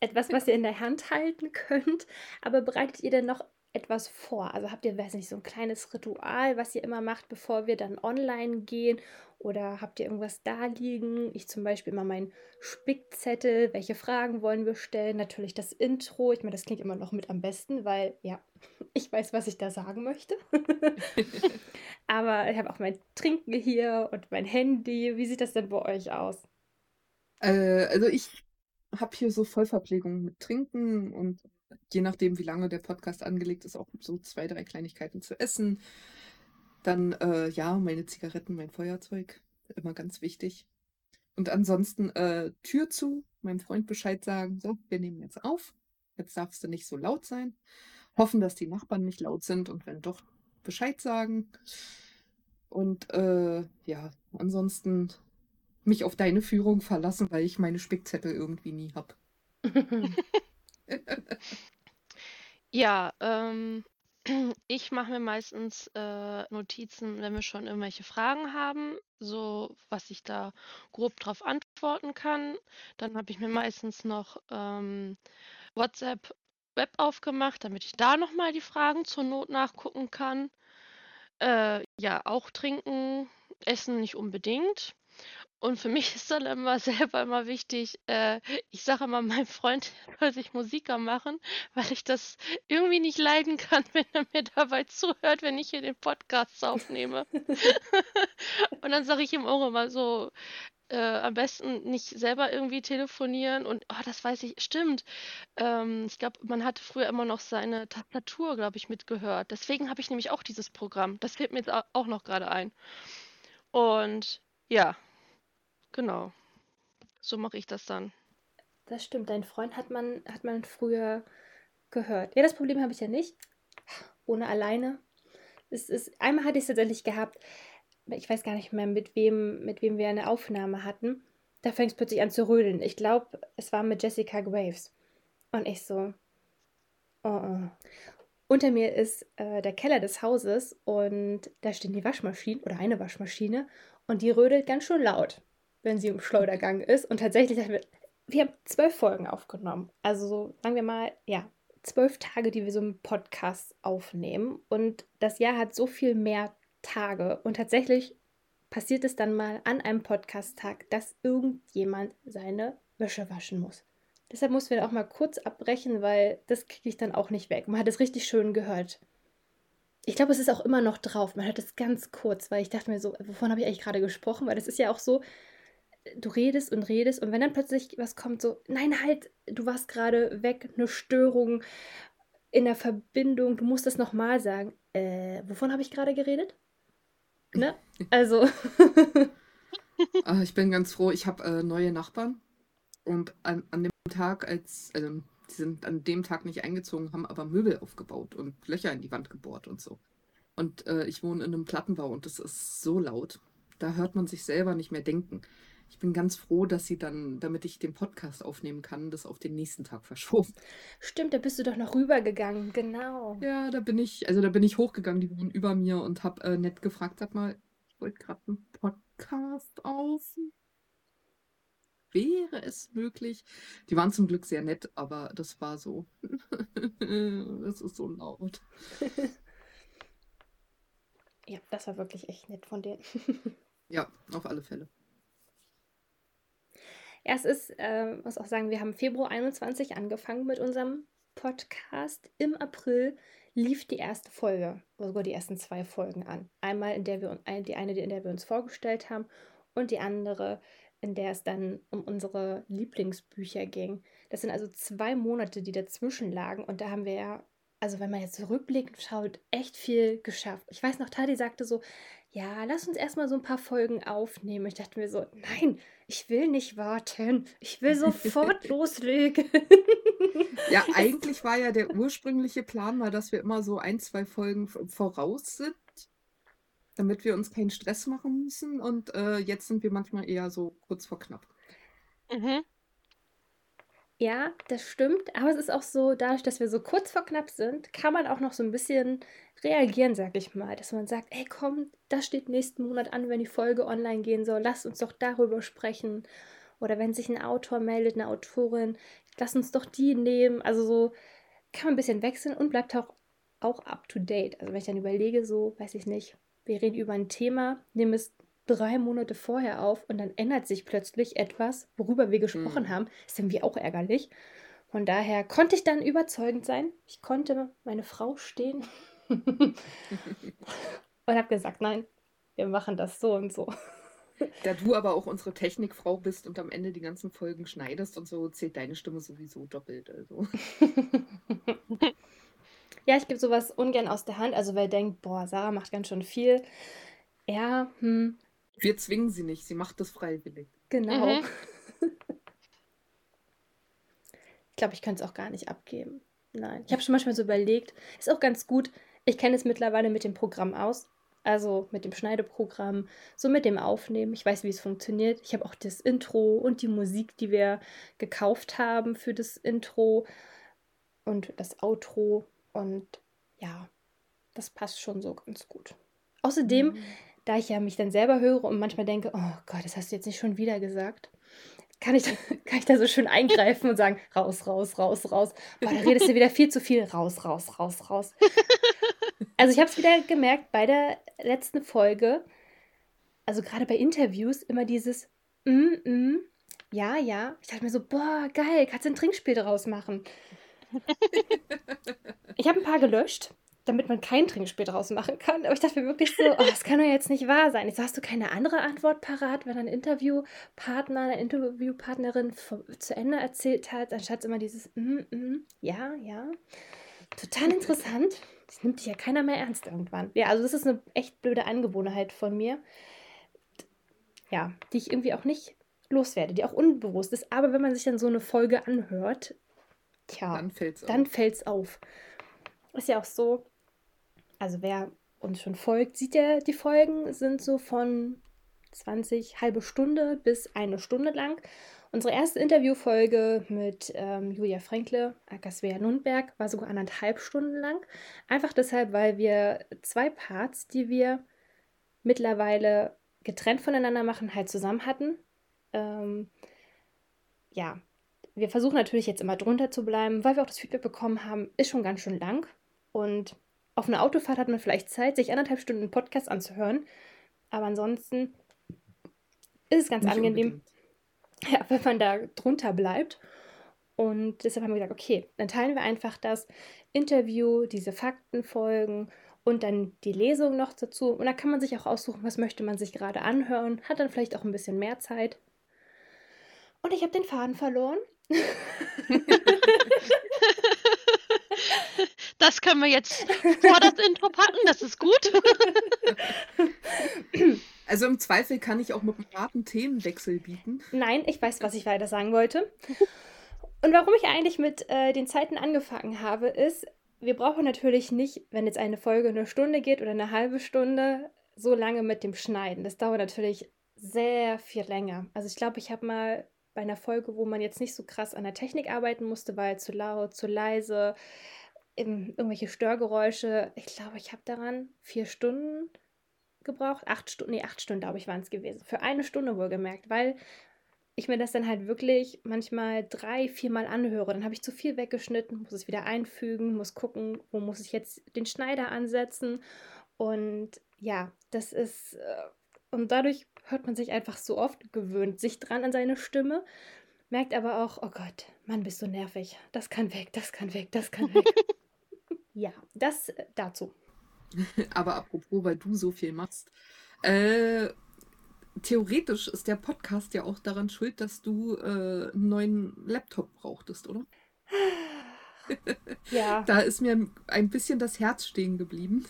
S1: etwas, was ihr in der Hand halten könnt, aber bereitet ihr denn noch etwas vor? Also habt ihr, weiß nicht, so ein kleines Ritual, was ihr immer macht, bevor wir dann online gehen? Oder habt ihr irgendwas da liegen? Ich zum Beispiel immer meinen Spickzettel, welche Fragen wollen wir stellen? Natürlich das Intro. Ich meine, das klingt immer noch mit am besten, weil ja, ich weiß, was ich da sagen möchte. Aber ich habe auch mein Trinken hier und mein Handy. Wie sieht das denn bei euch aus?
S2: Äh, also ich habe hier so Vollverpflegung mit Trinken und je nachdem, wie lange der Podcast angelegt ist, auch so zwei, drei Kleinigkeiten zu essen. Dann, äh, ja, meine Zigaretten, mein Feuerzeug, immer ganz wichtig. Und ansonsten äh, Tür zu, meinem Freund Bescheid sagen, so, wir nehmen jetzt auf. Jetzt darfst du nicht so laut sein. Hoffen, dass die Nachbarn nicht laut sind und wenn doch, Bescheid sagen. Und äh, ja, ansonsten mich auf deine Führung verlassen, weil ich meine Spickzettel irgendwie nie habe.
S4: Ja, ähm, ich mache mir meistens äh, Notizen, wenn wir schon irgendwelche Fragen haben, so was ich da grob drauf antworten kann. Dann habe ich mir meistens noch ähm, WhatsApp Web aufgemacht, damit ich da nochmal die Fragen zur Not nachgucken kann. Äh, ja, auch trinken, essen nicht unbedingt. Und für mich ist dann immer selber immer wichtig, äh, ich sage immer meinem Freund, soll sich Musiker machen, weil ich das irgendwie nicht leiden kann, wenn er mir dabei zuhört, wenn ich hier den Podcast aufnehme. Und dann sage ich ihm auch immer so, äh, am besten nicht selber irgendwie telefonieren und oh, das weiß ich, stimmt. Ähm, ich glaube, man hatte früher immer noch seine Tastatur, glaube ich, mitgehört. Deswegen habe ich nämlich auch dieses Programm. Das fällt mir jetzt au- auch noch gerade ein. Und ja, genau. So mache ich das dann.
S1: Das stimmt, dein Freund hat man, hat man früher gehört. Ja, das Problem habe ich ja nicht. Ohne alleine. Es ist, einmal hatte ich es tatsächlich gehabt. Ich weiß gar nicht mehr, mit wem, mit wem wir eine Aufnahme hatten. Da fängt es plötzlich an zu rödeln. Ich glaube, es war mit Jessica Graves. Und ich so, oh, oh. Unter mir ist äh, der Keller des Hauses und da stehen die Waschmaschinen oder eine Waschmaschine und die rödelt ganz schön laut, wenn sie im Schleudergang ist. Und tatsächlich haben wir, wir haben zwölf Folgen aufgenommen. Also so, sagen wir mal, ja, zwölf Tage, die wir so im Podcast aufnehmen. Und das Jahr hat so viel mehr Tage. Und tatsächlich passiert es dann mal an einem Podcast-Tag, dass irgendjemand seine Wäsche waschen muss. Deshalb mussten wir auch mal kurz abbrechen, weil das kriege ich dann auch nicht weg. Man hat es richtig schön gehört. Ich glaube, es ist auch immer noch drauf. Man hört es ganz kurz, weil ich dachte mir so, wovon habe ich eigentlich gerade gesprochen? Weil das ist ja auch so, du redest und redest und wenn dann plötzlich was kommt, so, nein, halt, du warst gerade weg, eine Störung in der Verbindung, du musst das nochmal sagen. Äh, wovon habe ich gerade geredet? Ne? Also.
S2: Ah, ich bin ganz froh, ich habe äh, neue Nachbarn und an, an dem Tag, als, also die sind an dem Tag nicht eingezogen, haben aber Möbel aufgebaut und Löcher in die Wand gebohrt und so. Und äh, ich wohne in einem Plattenbau und das ist so laut. Da hört man sich selber nicht mehr denken. Ich bin ganz froh, dass sie dann, damit ich den Podcast aufnehmen kann, das auf den nächsten Tag verschoben.
S1: Stimmt, da bist du doch noch rübergegangen, genau.
S2: Ja, da bin ich, also da bin ich hochgegangen, die wohnen über mir und habe äh, nett gefragt, sag mal, ich wollte gerade einen Podcast auf. Wäre es möglich? Die waren zum Glück sehr nett, aber das war so. das ist so laut.
S1: ja, das war wirklich echt nett von denen.
S2: ja, auf alle Fälle.
S1: Ja, es ist, äh, muss auch sagen, wir haben Februar 21 angefangen mit unserem Podcast. Im April lief die erste Folge, oder sogar die ersten zwei Folgen an. Einmal, in der wir die eine, in der wir uns vorgestellt haben, und die andere, in der es dann um unsere Lieblingsbücher ging. Das sind also zwei Monate, die dazwischen lagen. Und da haben wir ja, also wenn man jetzt zurückblickt, schaut, echt viel geschafft. Ich weiß noch, Tadi sagte so, ja, lass uns erstmal so ein paar Folgen aufnehmen. Ich dachte mir so, nein, ich will nicht warten. Ich will sofort loslegen.
S2: ja, eigentlich war ja der ursprüngliche Plan mal, dass wir immer so ein, zwei Folgen voraus sind, damit wir uns keinen Stress machen müssen. Und äh, jetzt sind wir manchmal eher so kurz vor knapp. Mhm.
S1: Ja, das stimmt. Aber es ist auch so, dadurch, dass wir so kurz vor knapp sind, kann man auch noch so ein bisschen reagieren, sag ich mal. Dass man sagt, ey, komm, das steht nächsten Monat an, wenn die Folge online gehen soll. Lasst uns doch darüber sprechen. Oder wenn sich ein Autor meldet, eine Autorin, lass uns doch die nehmen. Also so kann man ein bisschen wechseln und bleibt auch, auch up to date. Also wenn ich dann überlege, so, weiß ich nicht, wir reden über ein Thema, nehmen es drei Monate vorher auf und dann ändert sich plötzlich etwas, worüber wir gesprochen mhm. haben. Ist irgendwie auch ärgerlich. Von daher konnte ich dann überzeugend sein. Ich konnte meine Frau stehen und habe gesagt, nein, wir machen das so und so.
S2: Da du aber auch unsere Technikfrau bist und am Ende die ganzen Folgen schneidest und so, zählt deine Stimme sowieso doppelt. Also.
S1: ja, ich gebe sowas ungern aus der Hand. Also wer denkt, boah, Sarah macht ganz schön viel. Ja, hm,
S2: wir zwingen sie nicht, sie macht das freiwillig.
S1: Genau. Mhm. ich glaube, ich könnte es auch gar nicht abgeben. Nein. Ich habe schon manchmal so überlegt, ist auch ganz gut. Ich kenne es mittlerweile mit dem Programm aus. Also mit dem Schneideprogramm, so mit dem Aufnehmen. Ich weiß, wie es funktioniert. Ich habe auch das Intro und die Musik, die wir gekauft haben für das Intro und das Outro. Und ja, das passt schon so ganz gut. Außerdem mhm da ich ja mich dann selber höre und manchmal denke, oh Gott, das hast du jetzt nicht schon wieder gesagt, kann ich, da, kann ich da so schön eingreifen und sagen, raus, raus, raus, raus. Boah, da redest du wieder viel zu viel. Raus, raus, raus, raus. Also ich habe es wieder gemerkt bei der letzten Folge, also gerade bei Interviews, immer dieses mm, mm, ja, ja. Ich dachte mir so, boah, geil, kannst du ein Trinkspiel daraus machen. ich habe ein paar gelöscht, damit man kein Trinkspiel draus machen kann. Aber ich dachte mir wirklich so, oh, das kann doch jetzt nicht wahr sein. Jetzt hast du keine andere Antwort parat, wenn ein Interviewpartner, eine Interviewpartnerin zu Ende erzählt hat, anstatt immer dieses mm, mm, ja, ja. Total interessant. Das nimmt dich ja keiner mehr ernst irgendwann. Ja, also das ist eine echt blöde Angewohnheit von mir. Ja, die ich irgendwie auch nicht loswerde, die auch unbewusst ist. Aber wenn man sich dann so eine Folge anhört, tja,
S2: Dann fällt's
S1: dann
S2: auf.
S1: fällt's auf. Ist ja auch so, also wer uns schon folgt, sieht ja, die Folgen sind so von 20, halbe Stunde bis eine Stunde lang. Unsere erste Interviewfolge mit ähm, Julia Fränkle, aka Svea Nundberg, war sogar anderthalb Stunden lang. Einfach deshalb, weil wir zwei Parts, die wir mittlerweile getrennt voneinander machen, halt zusammen hatten. Ähm, ja, wir versuchen natürlich jetzt immer drunter zu bleiben, weil wir auch das Feedback bekommen haben, ist schon ganz schön lang. Und auf einer Autofahrt hat man vielleicht Zeit, sich anderthalb Stunden einen Podcast anzuhören. Aber ansonsten ist es ganz
S2: Nicht
S1: angenehm, ja, wenn man da drunter bleibt. Und deshalb haben wir gesagt, okay, dann teilen wir einfach das Interview, diese Faktenfolgen und dann die Lesung noch dazu. Und dann kann man sich auch aussuchen, was möchte man sich gerade anhören. Hat dann vielleicht auch ein bisschen mehr Zeit. Und ich habe den Faden verloren.
S4: Das können wir jetzt vor das Intro packen, das ist gut.
S2: Also im Zweifel kann ich auch mit einem harten Themenwechsel bieten.
S1: Nein, ich weiß, was ich weiter sagen wollte. Und warum ich eigentlich mit äh, den Zeiten angefangen habe, ist, wir brauchen natürlich nicht, wenn jetzt eine Folge eine Stunde geht oder eine halbe Stunde, so lange mit dem Schneiden. Das dauert natürlich sehr viel länger. Also ich glaube, ich habe mal bei einer Folge, wo man jetzt nicht so krass an der Technik arbeiten musste, weil zu laut, zu leise, irgendwelche Störgeräusche. Ich glaube, ich habe daran vier Stunden gebraucht. Acht Stunden, nee, acht Stunden, glaube ich, waren es gewesen. Für eine Stunde wohlgemerkt, weil ich mir das dann halt wirklich manchmal drei, viermal anhöre. Dann habe ich zu viel weggeschnitten, muss es wieder einfügen, muss gucken, wo muss ich jetzt den Schneider ansetzen. Und ja, das ist. äh, Und dadurch hört man sich einfach so oft, gewöhnt sich dran an seine Stimme, merkt aber auch, oh Gott, Mann, bist du nervig. Das kann weg, das kann weg, das kann weg. ja, das äh, dazu.
S2: Aber apropos, weil du so viel machst. Äh, theoretisch ist der Podcast ja auch daran schuld, dass du äh, einen neuen Laptop brauchtest, oder?
S1: Ja.
S2: Da ist mir ein bisschen das Herz stehen geblieben.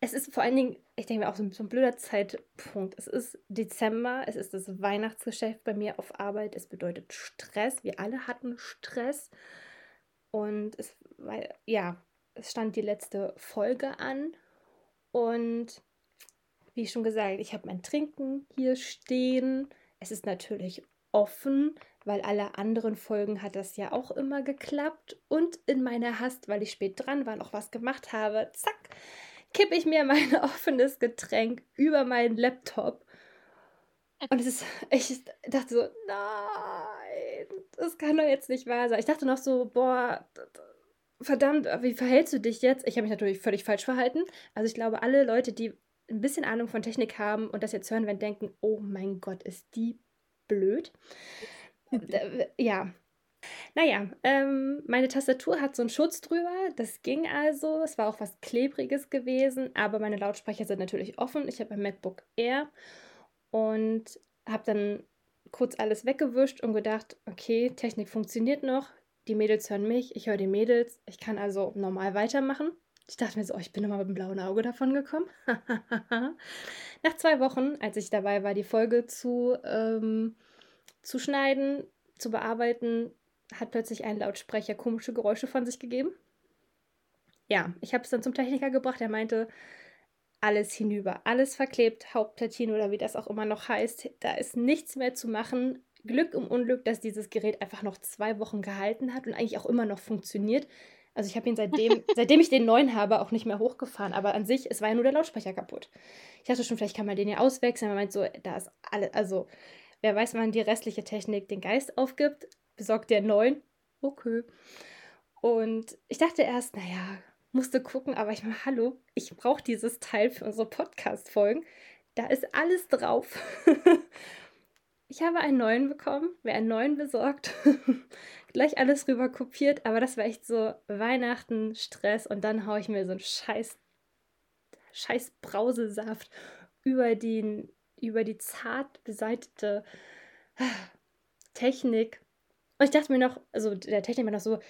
S1: Es ist vor allen Dingen, ich denke mir auch so ein, so ein blöder Zeitpunkt. Es ist Dezember, es ist das Weihnachtsgeschäft bei mir auf Arbeit. Es bedeutet Stress. Wir alle hatten Stress. Und es war, ja, es stand die letzte Folge an. Und wie schon gesagt, ich habe mein Trinken hier stehen. Es ist natürlich offen, weil alle anderen Folgen hat das ja auch immer geklappt. Und in meiner Hast, weil ich spät dran war, noch was gemacht habe, zack, kippe ich mir mein offenes Getränk über meinen Laptop. Und es ist, ich dachte so, nein, das kann doch jetzt nicht wahr sein. Ich dachte noch so, boah, verdammt, wie verhältst du dich jetzt? Ich habe mich natürlich völlig falsch verhalten. Also ich glaube, alle Leute, die ein bisschen Ahnung von Technik haben und das jetzt hören, werden denken, oh mein Gott, ist die blöd. Ja. Naja, ähm, meine Tastatur hat so einen Schutz drüber. Das ging also. Es war auch was Klebriges gewesen, aber meine Lautsprecher sind natürlich offen. Ich habe ein MacBook Air und habe dann kurz alles weggewischt und gedacht, okay, Technik funktioniert noch. Die Mädels hören mich, ich höre die Mädels. Ich kann also normal weitermachen. Ich dachte mir so, oh, ich bin immer mit dem blauen Auge davon gekommen. Nach zwei Wochen, als ich dabei war, die Folge zu, ähm, zu schneiden, zu bearbeiten, hat plötzlich ein Lautsprecher komische Geräusche von sich gegeben. Ja, ich habe es dann zum Techniker gebracht. Er meinte, alles hinüber, alles verklebt, Hauptplatine oder wie das auch immer noch heißt. Da ist nichts mehr zu machen. Glück im Unglück, dass dieses Gerät einfach noch zwei Wochen gehalten hat und eigentlich auch immer noch funktioniert. Also ich habe ihn seitdem, seitdem ich den neuen habe, auch nicht mehr hochgefahren. Aber an sich, es war ja nur der Lautsprecher kaputt. Ich dachte schon, vielleicht kann man den ja auswechseln. Er meint so, da ist alles, also wer weiß, wann die restliche Technik den Geist aufgibt, besorgt der neuen. Okay. Und ich dachte erst, naja, musste gucken, aber ich meine, hallo, ich brauche dieses Teil für unsere Podcast-Folgen. Da ist alles drauf. ich habe einen neuen bekommen, wer einen neuen besorgt. Gleich alles rüber kopiert, aber das war echt so Weihnachten, Stress und dann haue ich mir so einen scheiß, scheiß Brausesaft über, den, über die zart beseitete Technik. Und ich dachte mir noch, also der Technik war noch so,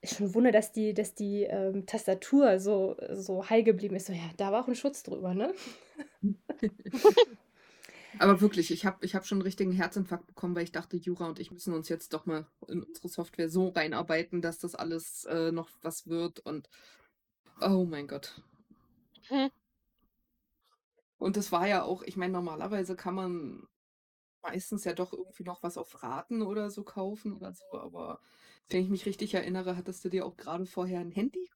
S1: ist schon Wunder, dass die, dass die ähm, Tastatur so, so heil geblieben ist. So, ja, da war auch ein Schutz drüber, ne?
S2: Aber wirklich, ich habe ich hab schon einen richtigen Herzinfarkt bekommen, weil ich dachte, Jura und ich müssen uns jetzt doch mal in unsere Software so reinarbeiten, dass das alles äh, noch was wird und oh mein Gott.
S4: Hm.
S2: Und das war ja auch, ich meine, normalerweise kann man meistens ja doch irgendwie noch was auf Raten oder so kaufen oder so, aber wenn ich mich richtig erinnere, hattest du dir auch gerade vorher ein Handy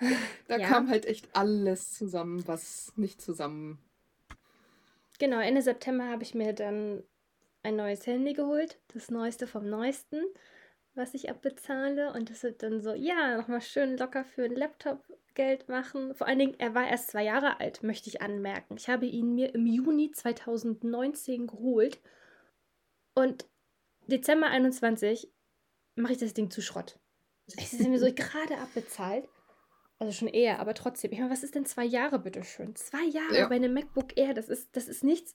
S2: da
S1: Ja.
S2: kam halt echt alles zusammen, was nicht zusammen.
S1: Genau, Ende September habe ich mir dann ein neues Handy geholt, das neueste vom neuesten, was ich abbezahle. Und das wird dann so, ja, nochmal schön locker für einen Laptop Geld machen. Vor allen Dingen, er war erst zwei Jahre alt, möchte ich anmerken. Ich habe ihn mir im Juni 2019 geholt und Dezember 21 mache ich das Ding zu Schrott. Es ist mir so gerade abbezahlt. Also schon eher, aber trotzdem. Ich meine, was ist denn zwei Jahre, bitteschön? Zwei Jahre
S2: Ja.
S1: bei einem MacBook Air, das ist, das ist nichts.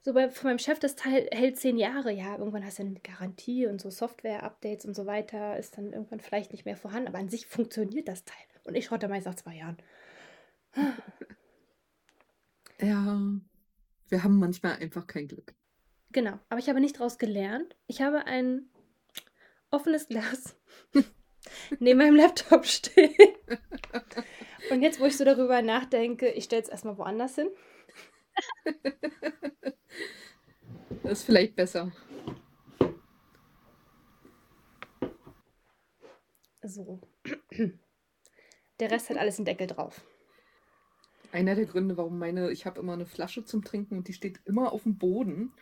S1: So bei, von meinem Chef, das Teil hält zehn Jahre. Ja, irgendwann hast du eine Garantie und so Software-Updates und so weiter ist dann irgendwann vielleicht nicht mehr vorhanden. Aber an sich funktioniert das Teil. Und ich schrotte meist nach zwei Jahren.
S2: Ja, wir haben manchmal einfach kein Glück.
S1: Genau, aber ich habe nicht daraus gelernt. Ich habe ein offenes Glas neben meinem Laptop stehen. Und jetzt, wo ich so darüber nachdenke, ich stelle es erstmal woanders hin.
S2: Das ist vielleicht besser.
S1: So. Der Rest hat alles einen Deckel drauf.
S2: Einer der Gründe, warum meine, ich habe immer eine Flasche zum Trinken und die steht immer auf dem Boden.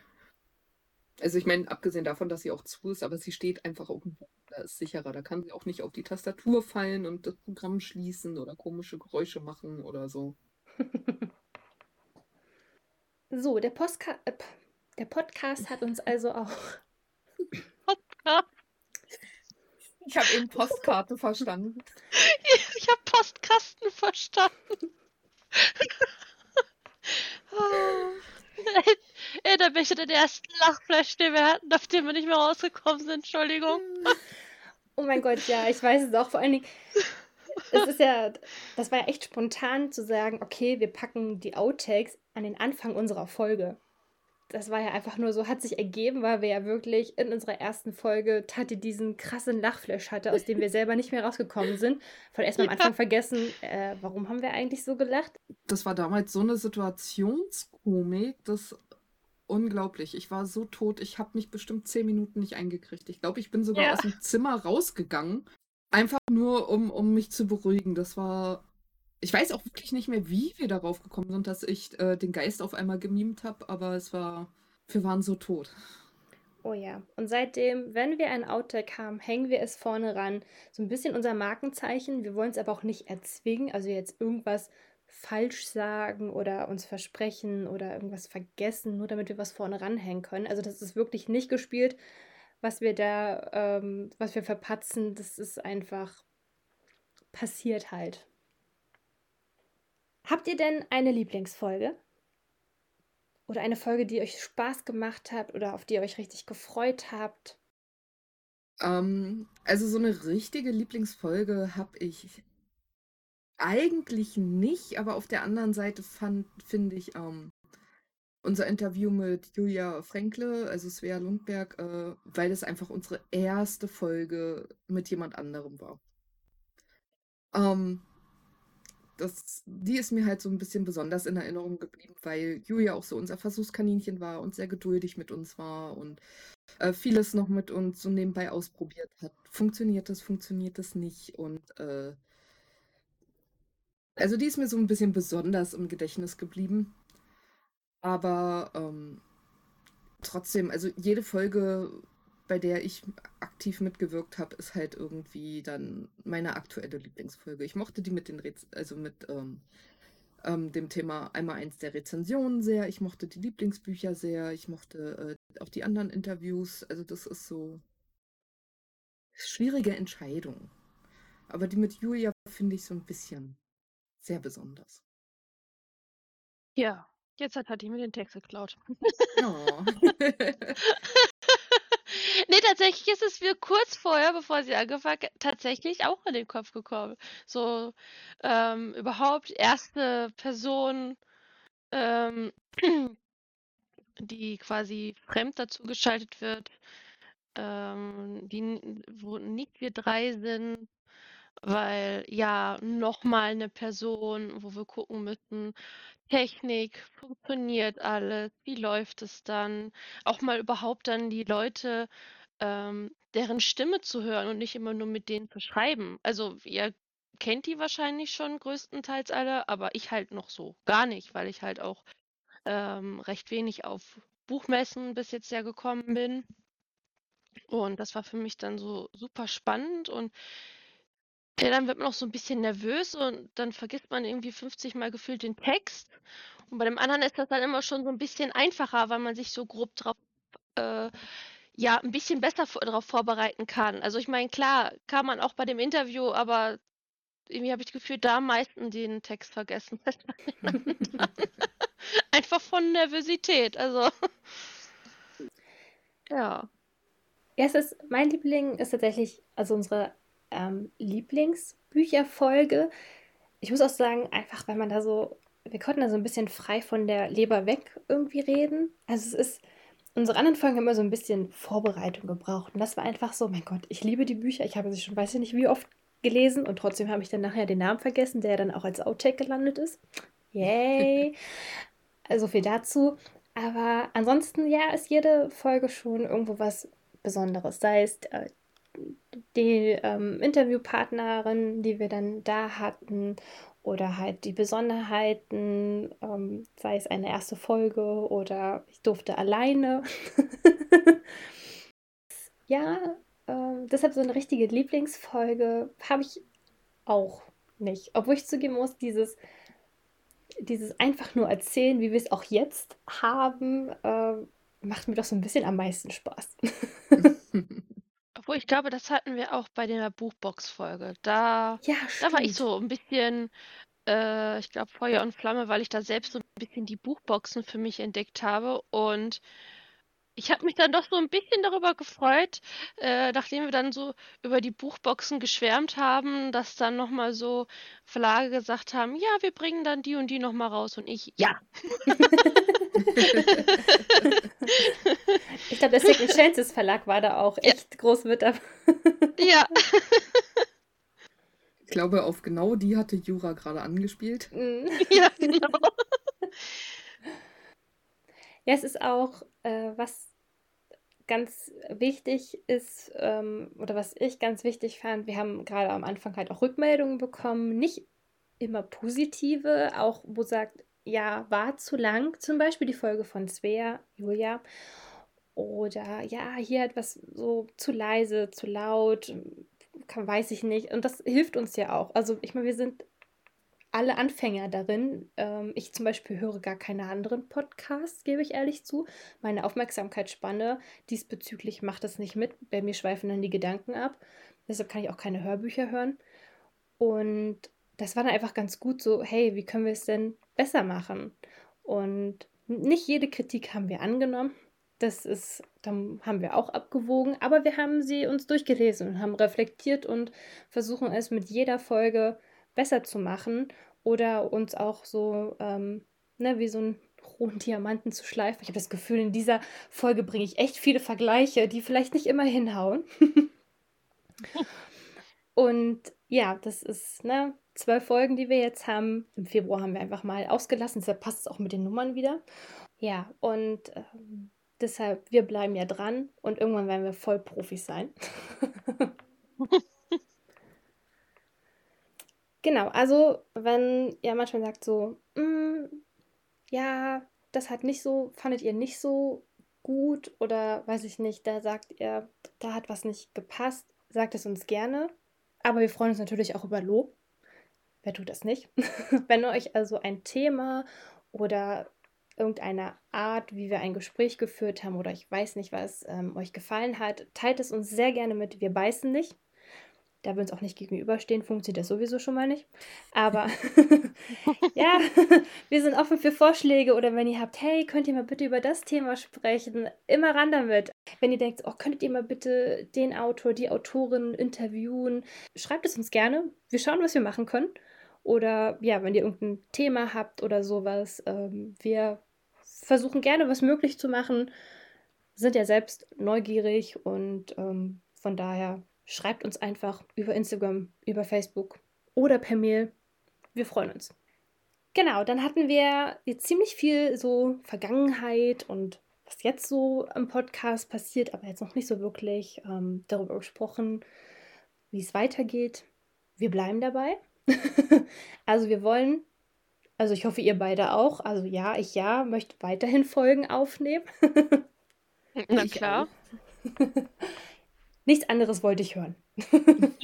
S2: Also ich meine, abgesehen davon, dass sie auch zu ist, aber sie steht einfach auf dem Boden. Da ist sicherer. Da kann sie auch nicht auf die Tastatur fallen und das Programm schließen oder komische Geräusche machen oder so.
S1: So, der, Postka äh, der Podcast hat uns also auch.
S2: Ich habe eben Postkarte verstanden.
S4: Ich habe Postkasten verstanden. Erinnert mich an den ersten Lachflash, den wir hatten, auf den wir nicht mehr rausgekommen sind. Entschuldigung.
S1: Oh mein Gott, ja, ich weiß es auch. Vor allen Dingen, es ist ja, das war ja echt spontan zu sagen, okay, wir packen die Outtakes an den Anfang unserer Folge. Das war ja einfach nur so, hat sich ergeben, weil wir ja wirklich in unserer ersten Folge Tati diesen krassen Lachflash hatte, aus dem wir selber nicht mehr rausgekommen sind. Von erstmal am. Anfang vergessen, äh, warum haben wir eigentlich so gelacht?
S2: Das war damals so eine Situationskomik, das unglaublich. Ich war so tot, ich habe mich bestimmt zehn Minuten nicht eingekriegt. Ich glaube, ich bin sogar
S4: Ja.
S2: aus dem Zimmer rausgegangen, einfach nur, um, um mich zu beruhigen. Das war. Ich weiß auch wirklich nicht mehr, wie wir darauf gekommen sind, dass ich äh, den Geist auf einmal gemimt habe, aber es war. Wir waren so tot.
S1: Oh ja. Und seitdem, wenn wir ein Outtake haben, hängen wir es vorne ran. So ein bisschen unser Markenzeichen. Wir wollen es aber auch nicht erzwingen. Also jetzt irgendwas falsch sagen oder uns versprechen oder irgendwas vergessen, nur damit wir was vorne ranhängen können. Also das ist wirklich nicht gespielt, was wir da, ähm, was wir verpatzen. Das ist einfach passiert halt. Habt ihr denn eine Lieblingsfolge? Oder eine Folge, die euch Spaß gemacht hat oder auf die ihr euch richtig gefreut habt?
S2: Ähm, also so eine richtige Lieblingsfolge habe ich eigentlich nicht, aber auf der anderen Seite finde ich, ähm, unser Interview mit Julia Fränkle, also Svea Lundberg, äh, weil das einfach unsere erste Folge mit jemand anderem war. Ähm, das, die ist mir halt so ein bisschen besonders in Erinnerung geblieben, weil Julia auch so unser Versuchskaninchen war und sehr geduldig mit uns war und äh, vieles noch mit uns so nebenbei ausprobiert hat. Funktioniert das, funktioniert das nicht? Und äh, also die ist mir so ein bisschen besonders im Gedächtnis geblieben. Aber ähm, trotzdem, also jede Folge, bei der ich aktiv mitgewirkt habe, ist halt irgendwie dann meine aktuelle Lieblingsfolge. Ich mochte die mit den Rez also mit ähm, ähm, dem Thema einmal eins der Rezensionen sehr. Ich mochte die Lieblingsbücher sehr. Ich mochte äh, auch die anderen Interviews. Also das ist so schwierige Entscheidung. Aber die mit Julia finde ich so ein bisschen sehr besonders.
S4: Ja, jetzt hat Hatti mir den Text geklaut.
S2: Oh.
S4: nee, tatsächlich ist es mir kurz vorher, bevor sie angefangen hat, tatsächlich auch in den Kopf gekommen. So, ähm, überhaupt erste Person ähm, die quasi fremd dazu geschaltet wird, ähm, die, wo nicht wir drei sind, weil ja nochmal eine Person, wo wir gucken müssen, Technik, funktioniert alles, wie läuft es dann? Auch mal überhaupt dann die Leute, ähm, deren Stimme zu hören und nicht immer nur mit denen zu schreiben. Also ihr kennt die wahrscheinlich schon größtenteils alle, aber ich halt noch so gar nicht, weil ich halt auch ähm, recht wenig auf Buchmessen bis jetzt ja gekommen bin. Und das war für mich dann so super spannend und ja, dann wird man auch so ein bisschen nervös und dann vergisst man irgendwie 50 Mal gefühlt den Text. Und bei dem anderen ist das dann immer schon so ein bisschen einfacher, weil man sich so grob drauf, äh, ja, ein bisschen besser darauf vorbereiten kann. Also ich meine, klar, kann man auch bei dem Interview, aber irgendwie habe ich das Gefühl, da am meisten den Text vergessen. Einfach von Nervosität, also. ja.
S1: Ja, mein Liebling ist tatsächlich, also unsere ähm, Lieblingsbücherfolge. Ich muss auch sagen, einfach weil man da so, wir konnten da so ein bisschen frei von der Leber weg irgendwie reden. Also es ist, unsere anderen Folgen haben immer so ein bisschen Vorbereitung gebraucht. Und das war einfach so, mein Gott, ich liebe die Bücher. Ich habe sie schon, weiß ich nicht, wie oft gelesen und trotzdem habe ich dann nachher den Namen vergessen, der dann auch als Outtake gelandet ist. Yay! also viel dazu. Aber ansonsten, ja, ist jede Folge schon irgendwo was Besonderes. Sei es äh, die ähm, Interviewpartnerin, die wir dann da hatten, oder halt die Besonderheiten, ähm, sei es eine erste Folge oder ich durfte alleine. ja, äh, deshalb so eine richtige Lieblingsfolge habe ich auch nicht. Obwohl ich zugeben muss, dieses, dieses einfach nur erzählen, wie wir es auch jetzt haben, äh, macht mir doch so ein bisschen am meisten Spaß.
S4: Obwohl, ich glaube, das hatten wir auch bei der Buchbox-Folge. Da,
S1: Ja,
S4: da war ich so ein bisschen, äh, ich glaube, Feuer und Flamme, weil ich da selbst so ein bisschen die Buchboxen für mich entdeckt habe. Und ich habe mich dann doch so ein bisschen darüber gefreut, äh, nachdem wir dann so über die Buchboxen geschwärmt haben, dass dann nochmal so Verlage gesagt haben, ja, wir bringen dann die und die nochmal raus. Und ich, ja.
S1: Ich glaube, der Second Chances Verlag war da auch
S4: Ja.
S1: echt groß mit dabei.
S4: Ja.
S2: Ich glaube, auf genau die hatte Jura gerade angespielt.
S1: Mm.
S4: Ja, genau.
S1: Ja, es ist auch, äh, was ganz wichtig ist, ähm, oder was ich ganz wichtig fand, wir haben gerade am Anfang halt auch Rückmeldungen bekommen, nicht immer positive, auch wo sagt, ja, war zu lang, zum Beispiel die Folge von Svea, Julia, oder ja, hier etwas so zu leise, zu laut, kann, weiß ich nicht. Und das hilft uns ja auch. Also ich meine, wir sind alle Anfänger darin. Ähm, ich zum Beispiel höre gar keine anderen Podcasts, gebe ich ehrlich zu. Meine Aufmerksamkeitsspanne diesbezüglich macht das nicht mit. Bei mir schweifen dann die Gedanken ab. Deshalb kann ich auch keine Hörbücher hören. Und das war dann einfach ganz gut so, hey, wie können wir es denn besser machen? Und nicht jede Kritik haben wir angenommen. Das ist, dann haben wir auch abgewogen, aber wir haben sie uns durchgelesen und haben reflektiert und versuchen es mit jeder Folge besser zu machen oder uns auch so, ähm, ne, wie so einen rohen Diamanten zu schleifen. Ich habe das Gefühl, in dieser Folge bringe ich echt viele Vergleiche, die vielleicht nicht immer hinhauen. Und ja, das ist, ne, zwölf Folgen, die wir jetzt haben. Im Februar haben wir einfach mal ausgelassen, deshalb passt es auch mit den Nummern wieder. Ja, und ähm, deshalb, wir bleiben ja dran und irgendwann werden wir voll Profis sein. Genau, also wenn ihr manchmal sagt so, "Mm, ja, das hat nicht so, fandet ihr nicht so gut oder weiß ich nicht, da sagt ihr, da hat was nicht gepasst, sagt es uns gerne. Aber wir freuen uns natürlich auch über Lob. Wer tut das nicht? Wenn euch also ein Thema oder irgendeine Art, wie wir ein Gespräch geführt haben oder ich weiß nicht, was ähm, euch gefallen hat, teilt es uns sehr gerne mit. Wir beißen nicht. Da wir uns auch nicht gegenüberstehen, funktioniert das sowieso schon mal nicht. Aber ja, wir sind offen für Vorschläge oder wenn ihr habt, hey, könnt ihr mal bitte über das Thema sprechen, immer ran damit. Wenn ihr denkt, oh, könntet ihr mal bitte den Autor, die Autorin interviewen, schreibt es uns gerne. Wir schauen, was wir machen können. oder ja, wenn ihr irgendein Thema habt oder sowas. Ähm, wir versuchen gerne was möglich zu machen, sind ja selbst neugierig und ähm, von daher schreibt uns einfach über Instagram, über Facebook oder per Mail. Wir freuen uns. Genau, dann hatten wir jetzt ziemlich viel so Vergangenheit und was jetzt so im Podcast passiert, aber jetzt noch nicht so wirklich ähm, darüber gesprochen, wie es weitergeht. Wir bleiben dabei. also wir wollen, also ich hoffe ihr beide auch, also ja, ich ja, möchte weiterhin Folgen aufnehmen.
S4: Na klar.
S1: Nichts anderes wollte ich hören.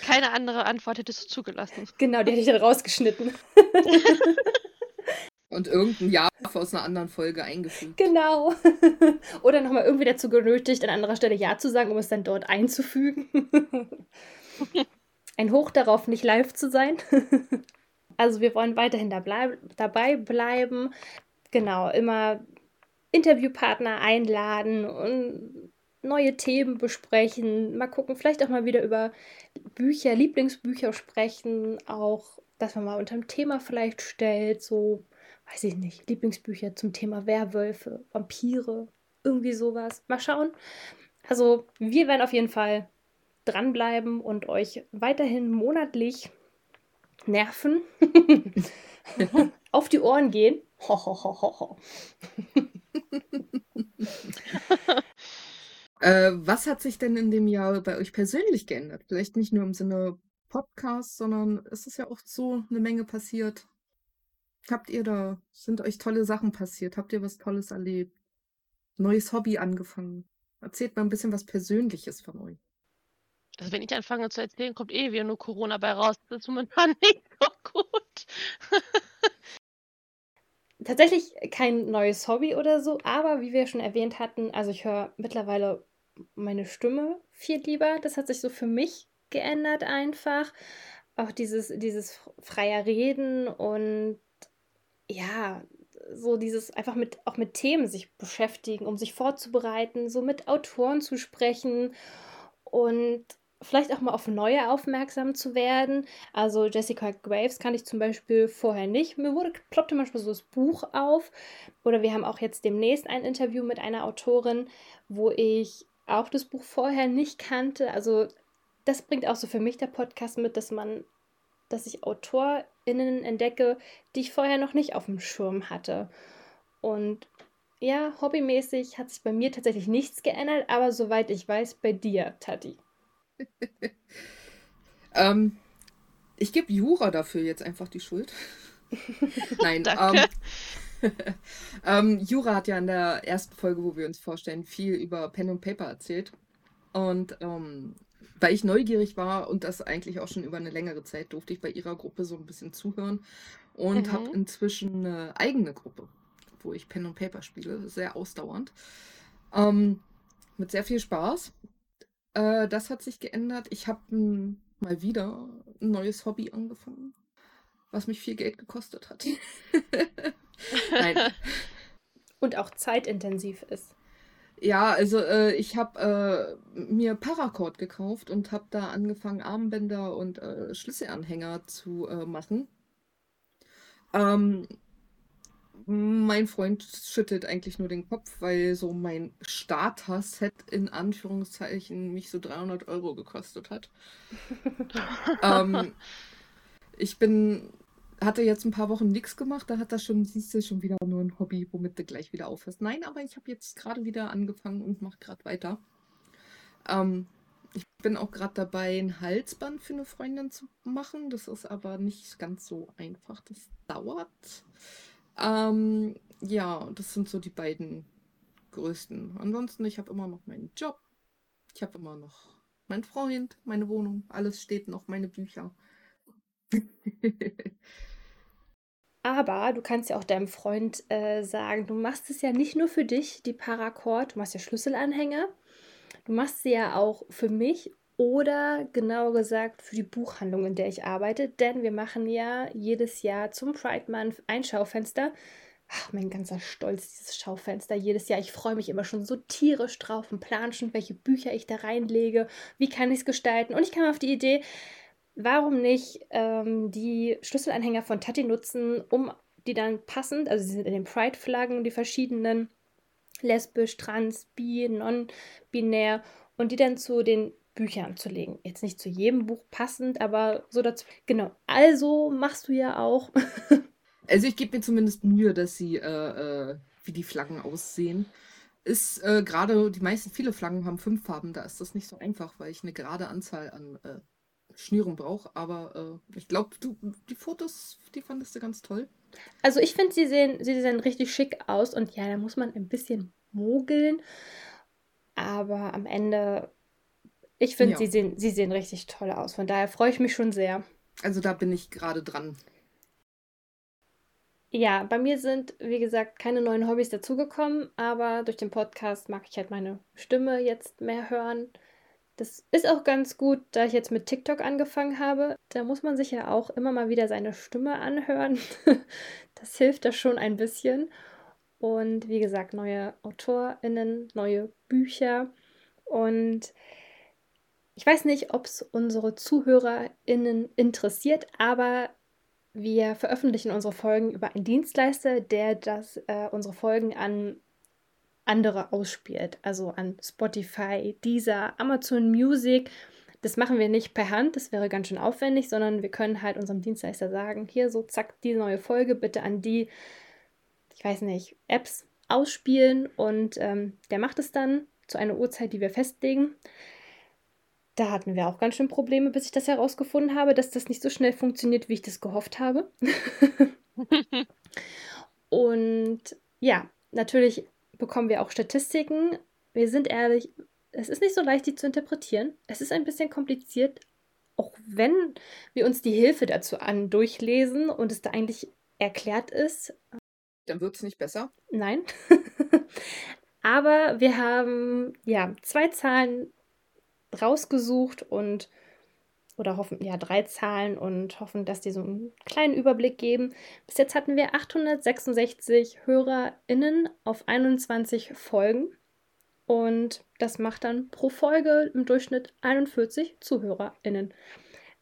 S4: Keine andere Antwort hättest du zugelassen.
S1: Genau, die hätte ich dann rausgeschnitten.
S2: Und irgendein Jahr aus einer anderen Folge eingefügt.
S1: Genau. Oder nochmal irgendwie dazu genötigt, an anderer Stelle Ja zu sagen, um es dann dort einzufügen. Ein Hoch darauf, nicht live zu sein. Also wir wollen weiterhin da bleib dabei bleiben. Genau, immer Interviewpartner einladen und neue Themen besprechen. Mal gucken, vielleicht auch mal wieder über Bücher, Lieblingsbücher sprechen. Auch, dass man mal unter dem Thema vielleicht stellt, so, weiß ich nicht, Lieblingsbücher zum Thema Werwölfe, Vampire, irgendwie sowas. Mal schauen. Also, wir werden auf jeden Fall dranbleiben und euch weiterhin monatlich nerven, auf die Ohren gehen. Ho, ho, ho, ho, ho.
S2: Äh, was hat sich denn in dem Jahr bei euch persönlich geändert? Vielleicht nicht nur im Sinne Podcast, sondern es ist ja oft so eine Menge passiert. Habt ihr da, sind euch tolle Sachen passiert? Habt ihr was Tolles erlebt? Neues Hobby angefangen? Erzählt mal ein bisschen was Persönliches von euch.
S4: Also wenn ich anfange zu erzählen, kommt eh wieder nur Corona bei raus. Das ist momentan nicht so gut.
S1: Tatsächlich kein neues Hobby oder so, aber wie wir schon erwähnt hatten, also ich höre mittlerweile meine Stimme viel lieber. Das hat sich so für mich geändert einfach. Auch dieses, dieses freier Reden und ja, so dieses einfach mit auch mit Themen sich beschäftigen, um sich vorzubereiten, so mit Autoren zu sprechen und vielleicht auch mal auf neue aufmerksam zu werden. Also Jessica Graves kann ich zum Beispiel vorher nicht. Mir wurde ploppte manchmal so das Buch auf. Oder wir haben auch jetzt demnächst ein Interview mit einer Autorin, wo ich auch das Buch vorher nicht kannte. Also das bringt auch so für mich der Podcast mit, dass man, dass ich AutorInnen entdecke, die ich vorher noch nicht auf dem Schirm hatte. Und ja, hobbymäßig hat sich bei mir tatsächlich nichts geändert, aber soweit ich weiß, bei dir, Tati.
S2: ähm, ich gebe Jura dafür jetzt einfach die Schuld. Nein, ähm, ähm, Jura hat ja in der ersten Folge, wo wir uns vorstellen, viel über Pen und Paper erzählt. Und ähm, weil ich neugierig war und das eigentlich auch schon über eine längere Zeit, durfte ich bei ihrer Gruppe so ein bisschen zuhören und mhm. habe inzwischen eine eigene Gruppe, wo ich Pen und Paper spiele, sehr ausdauernd. Ähm, mit sehr viel Spaß. Äh, das hat sich geändert. Ich habe hm, mal wieder ein neues Hobby angefangen, was mich viel Geld gekostet hat.
S1: Nein. Und auch zeitintensiv ist.
S2: Ja, also äh, ich habe äh, mir Paracord gekauft und habe da angefangen, Armbänder und äh, Schlüsselanhänger zu äh, machen. Ähm, mein Freund schüttelt eigentlich nur den Kopf, weil so mein Starter-Set in Anführungszeichen mich so 300 Euro gekostet hat. ähm, ich bin, hatte jetzt ein paar Wochen nichts gemacht, da hat das schon, siehst du, schon wieder nur ein Hobby, womit du gleich wieder aufhörst. Nein, aber ich habe jetzt gerade wieder angefangen und mache gerade weiter. Ähm, ich bin auch gerade dabei, ein Halsband für eine Freundin zu machen. Das ist aber nicht ganz so einfach. Das dauert. Ähm, ja, das sind so die beiden größten. Ansonsten, ich habe immer noch meinen Job. Ich habe immer noch meinen Freund, meine Wohnung. Alles steht noch, meine Bücher.
S1: Aber du kannst ja auch deinem Freund äh, sagen, du machst es ja nicht nur für dich, die Paracord, du machst ja Schlüsselanhänger. Du machst sie ja auch für mich oder genauer gesagt für die Buchhandlung, in der ich arbeite, denn wir machen ja jedes Jahr zum Pride Month ein Schaufenster. Ach, mein ganzer Stolz, dieses Schaufenster jedes Jahr. Ich freue mich immer schon so tierisch drauf und plan schon, welche Bücher ich da reinlege, wie kann ich es gestalten. Und ich kam auf die Idee, warum nicht ähm, die Schlüsselanhänger von Tati nutzen, um die dann passend, also sie sind in den Pride-Flaggen, die verschiedenen, lesbisch, trans, bi, non-binär, und die dann zu den Büchern zu legen. Jetzt nicht zu jedem Buch passend, aber so dazu. Genau. Also machst du ja auch.
S2: also ich gebe mir zumindest Mühe, dass sie, äh, äh, wie die Flaggen aussehen. Ist äh, gerade, die meisten, viele Flaggen haben fünf Farben, da ist das nicht so einfach, weil ich eine gerade Anzahl an äh, Schnürung brauche. Aber äh, ich glaube, du, die Fotos, die fandest du ganz toll.
S1: Also ich finde, sie sehen, sie sehen richtig schick aus und ja, da muss man ein bisschen mogeln. Aber am Ende, ich finde, ja. sie, sehen, sie sehen richtig toll aus. Von daher freue ich mich schon sehr.
S2: Also da bin ich gerade dran.
S1: Ja, bei mir sind, wie gesagt, keine neuen Hobbys dazugekommen, aber durch den Podcast mag ich halt meine Stimme jetzt mehr hören. Das ist auch ganz gut, da ich jetzt mit TikTok angefangen habe. Da muss man sich ja auch immer mal wieder seine Stimme anhören. das hilft da schon ein bisschen. Und wie gesagt, neue AutorInnen, neue Bücher. Und ich weiß nicht, ob es unsere ZuhörerInnen interessiert, aber wir veröffentlichen unsere Folgen über einen Dienstleister, der das, äh, unsere Folgen an andere ausspielt. Also an Spotify, Deezer, Amazon Music. Das machen wir nicht per Hand, das wäre ganz schön aufwendig, sondern wir können halt unserem Dienstleister sagen, hier so, zack, die neue Folge bitte an die, ich weiß nicht, Apps ausspielen und ähm, der macht es dann zu einer Uhrzeit, die wir festlegen. Da hatten wir auch ganz schön Probleme, bis ich das herausgefunden habe, dass das nicht so schnell funktioniert, wie ich das gehofft habe. und ja, natürlich bekommen wir auch Statistiken. Wir sind ehrlich, es ist nicht so leicht, die zu interpretieren. Es ist ein bisschen kompliziert, auch wenn wir uns die Hilfe dazu an durchlesen und es da eigentlich erklärt ist.
S2: Dann wird es nicht besser.
S1: Nein. Aber wir haben ja zwei Zahlen rausgesucht und oder hoffen, ja, drei Zahlen und hoffen, dass die so einen kleinen Überblick geben. Bis jetzt hatten wir 866 HörerInnen auf 21 Folgen. Und das macht dann pro Folge im Durchschnitt 41 ZuhörerInnen.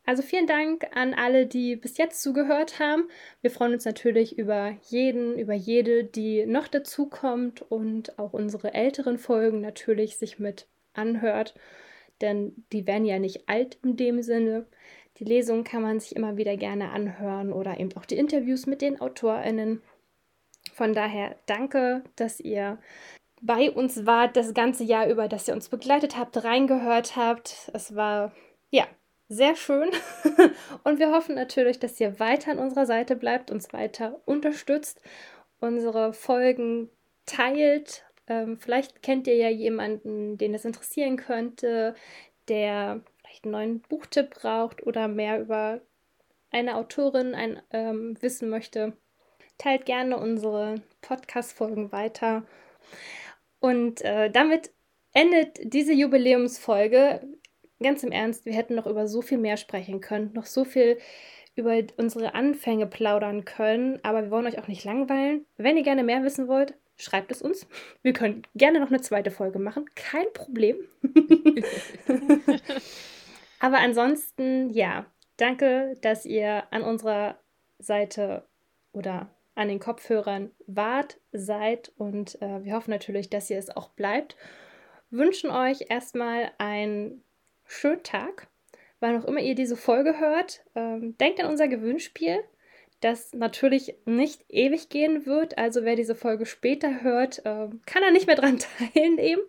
S1: Also vielen Dank an alle, die bis jetzt zugehört haben. Wir freuen uns natürlich über jeden, über jede, die noch dazukommt und auch unsere älteren Folgen natürlich sich mit anhört denn die werden ja nicht alt in dem Sinne. Die Lesungen kann man sich immer wieder gerne anhören oder eben auch die Interviews mit den AutorInnen. Von daher danke, dass ihr bei uns wart das ganze Jahr über, dass ihr uns begleitet habt, reingehört habt. Es war ja sehr schön und wir hoffen natürlich, dass ihr weiter an unserer Seite bleibt, uns weiter unterstützt, unsere Folgen teilt ähm, vielleicht kennt ihr ja jemanden, den es interessieren könnte, der vielleicht einen neuen Buchtipp braucht oder mehr über eine Autorin ein, ähm, wissen möchte. Teilt gerne unsere Podcast-Folgen weiter. Und äh, damit endet diese Jubiläumsfolge. Ganz im Ernst, wir hätten noch über so viel mehr sprechen können, noch so viel über unsere Anfänge plaudern können, aber wir wollen euch auch nicht langweilen. Wenn ihr gerne mehr wissen wollt, schreibt es uns. Wir können gerne noch eine zweite Folge machen. Kein Problem. Aber ansonsten, ja, danke, dass ihr an unserer Seite oder an den Kopfhörern wart, seid und äh, wir hoffen natürlich, dass ihr es auch bleibt. Wünschen euch erstmal einen schönen Tag, wann auch immer ihr diese Folge hört. Ähm, denkt an unser Gewinnspiel das natürlich nicht ewig gehen wird. Also wer diese Folge später hört, äh, kann er nicht mehr dran teilnehmen.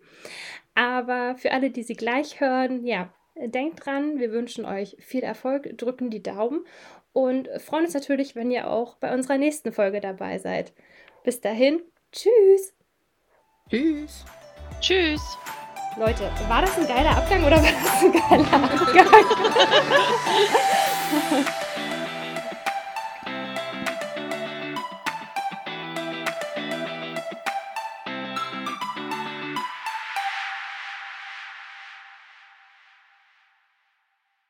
S1: Aber für alle, die sie gleich hören, ja, denkt dran, wir wünschen euch viel Erfolg, drücken die Daumen und freuen uns natürlich, wenn ihr auch bei unserer nächsten Folge dabei seid. Bis dahin, tschüss.
S2: Tschüss.
S4: Tschüss.
S1: Leute, war das ein geiler Abgang oder war das ein geiler Abgang?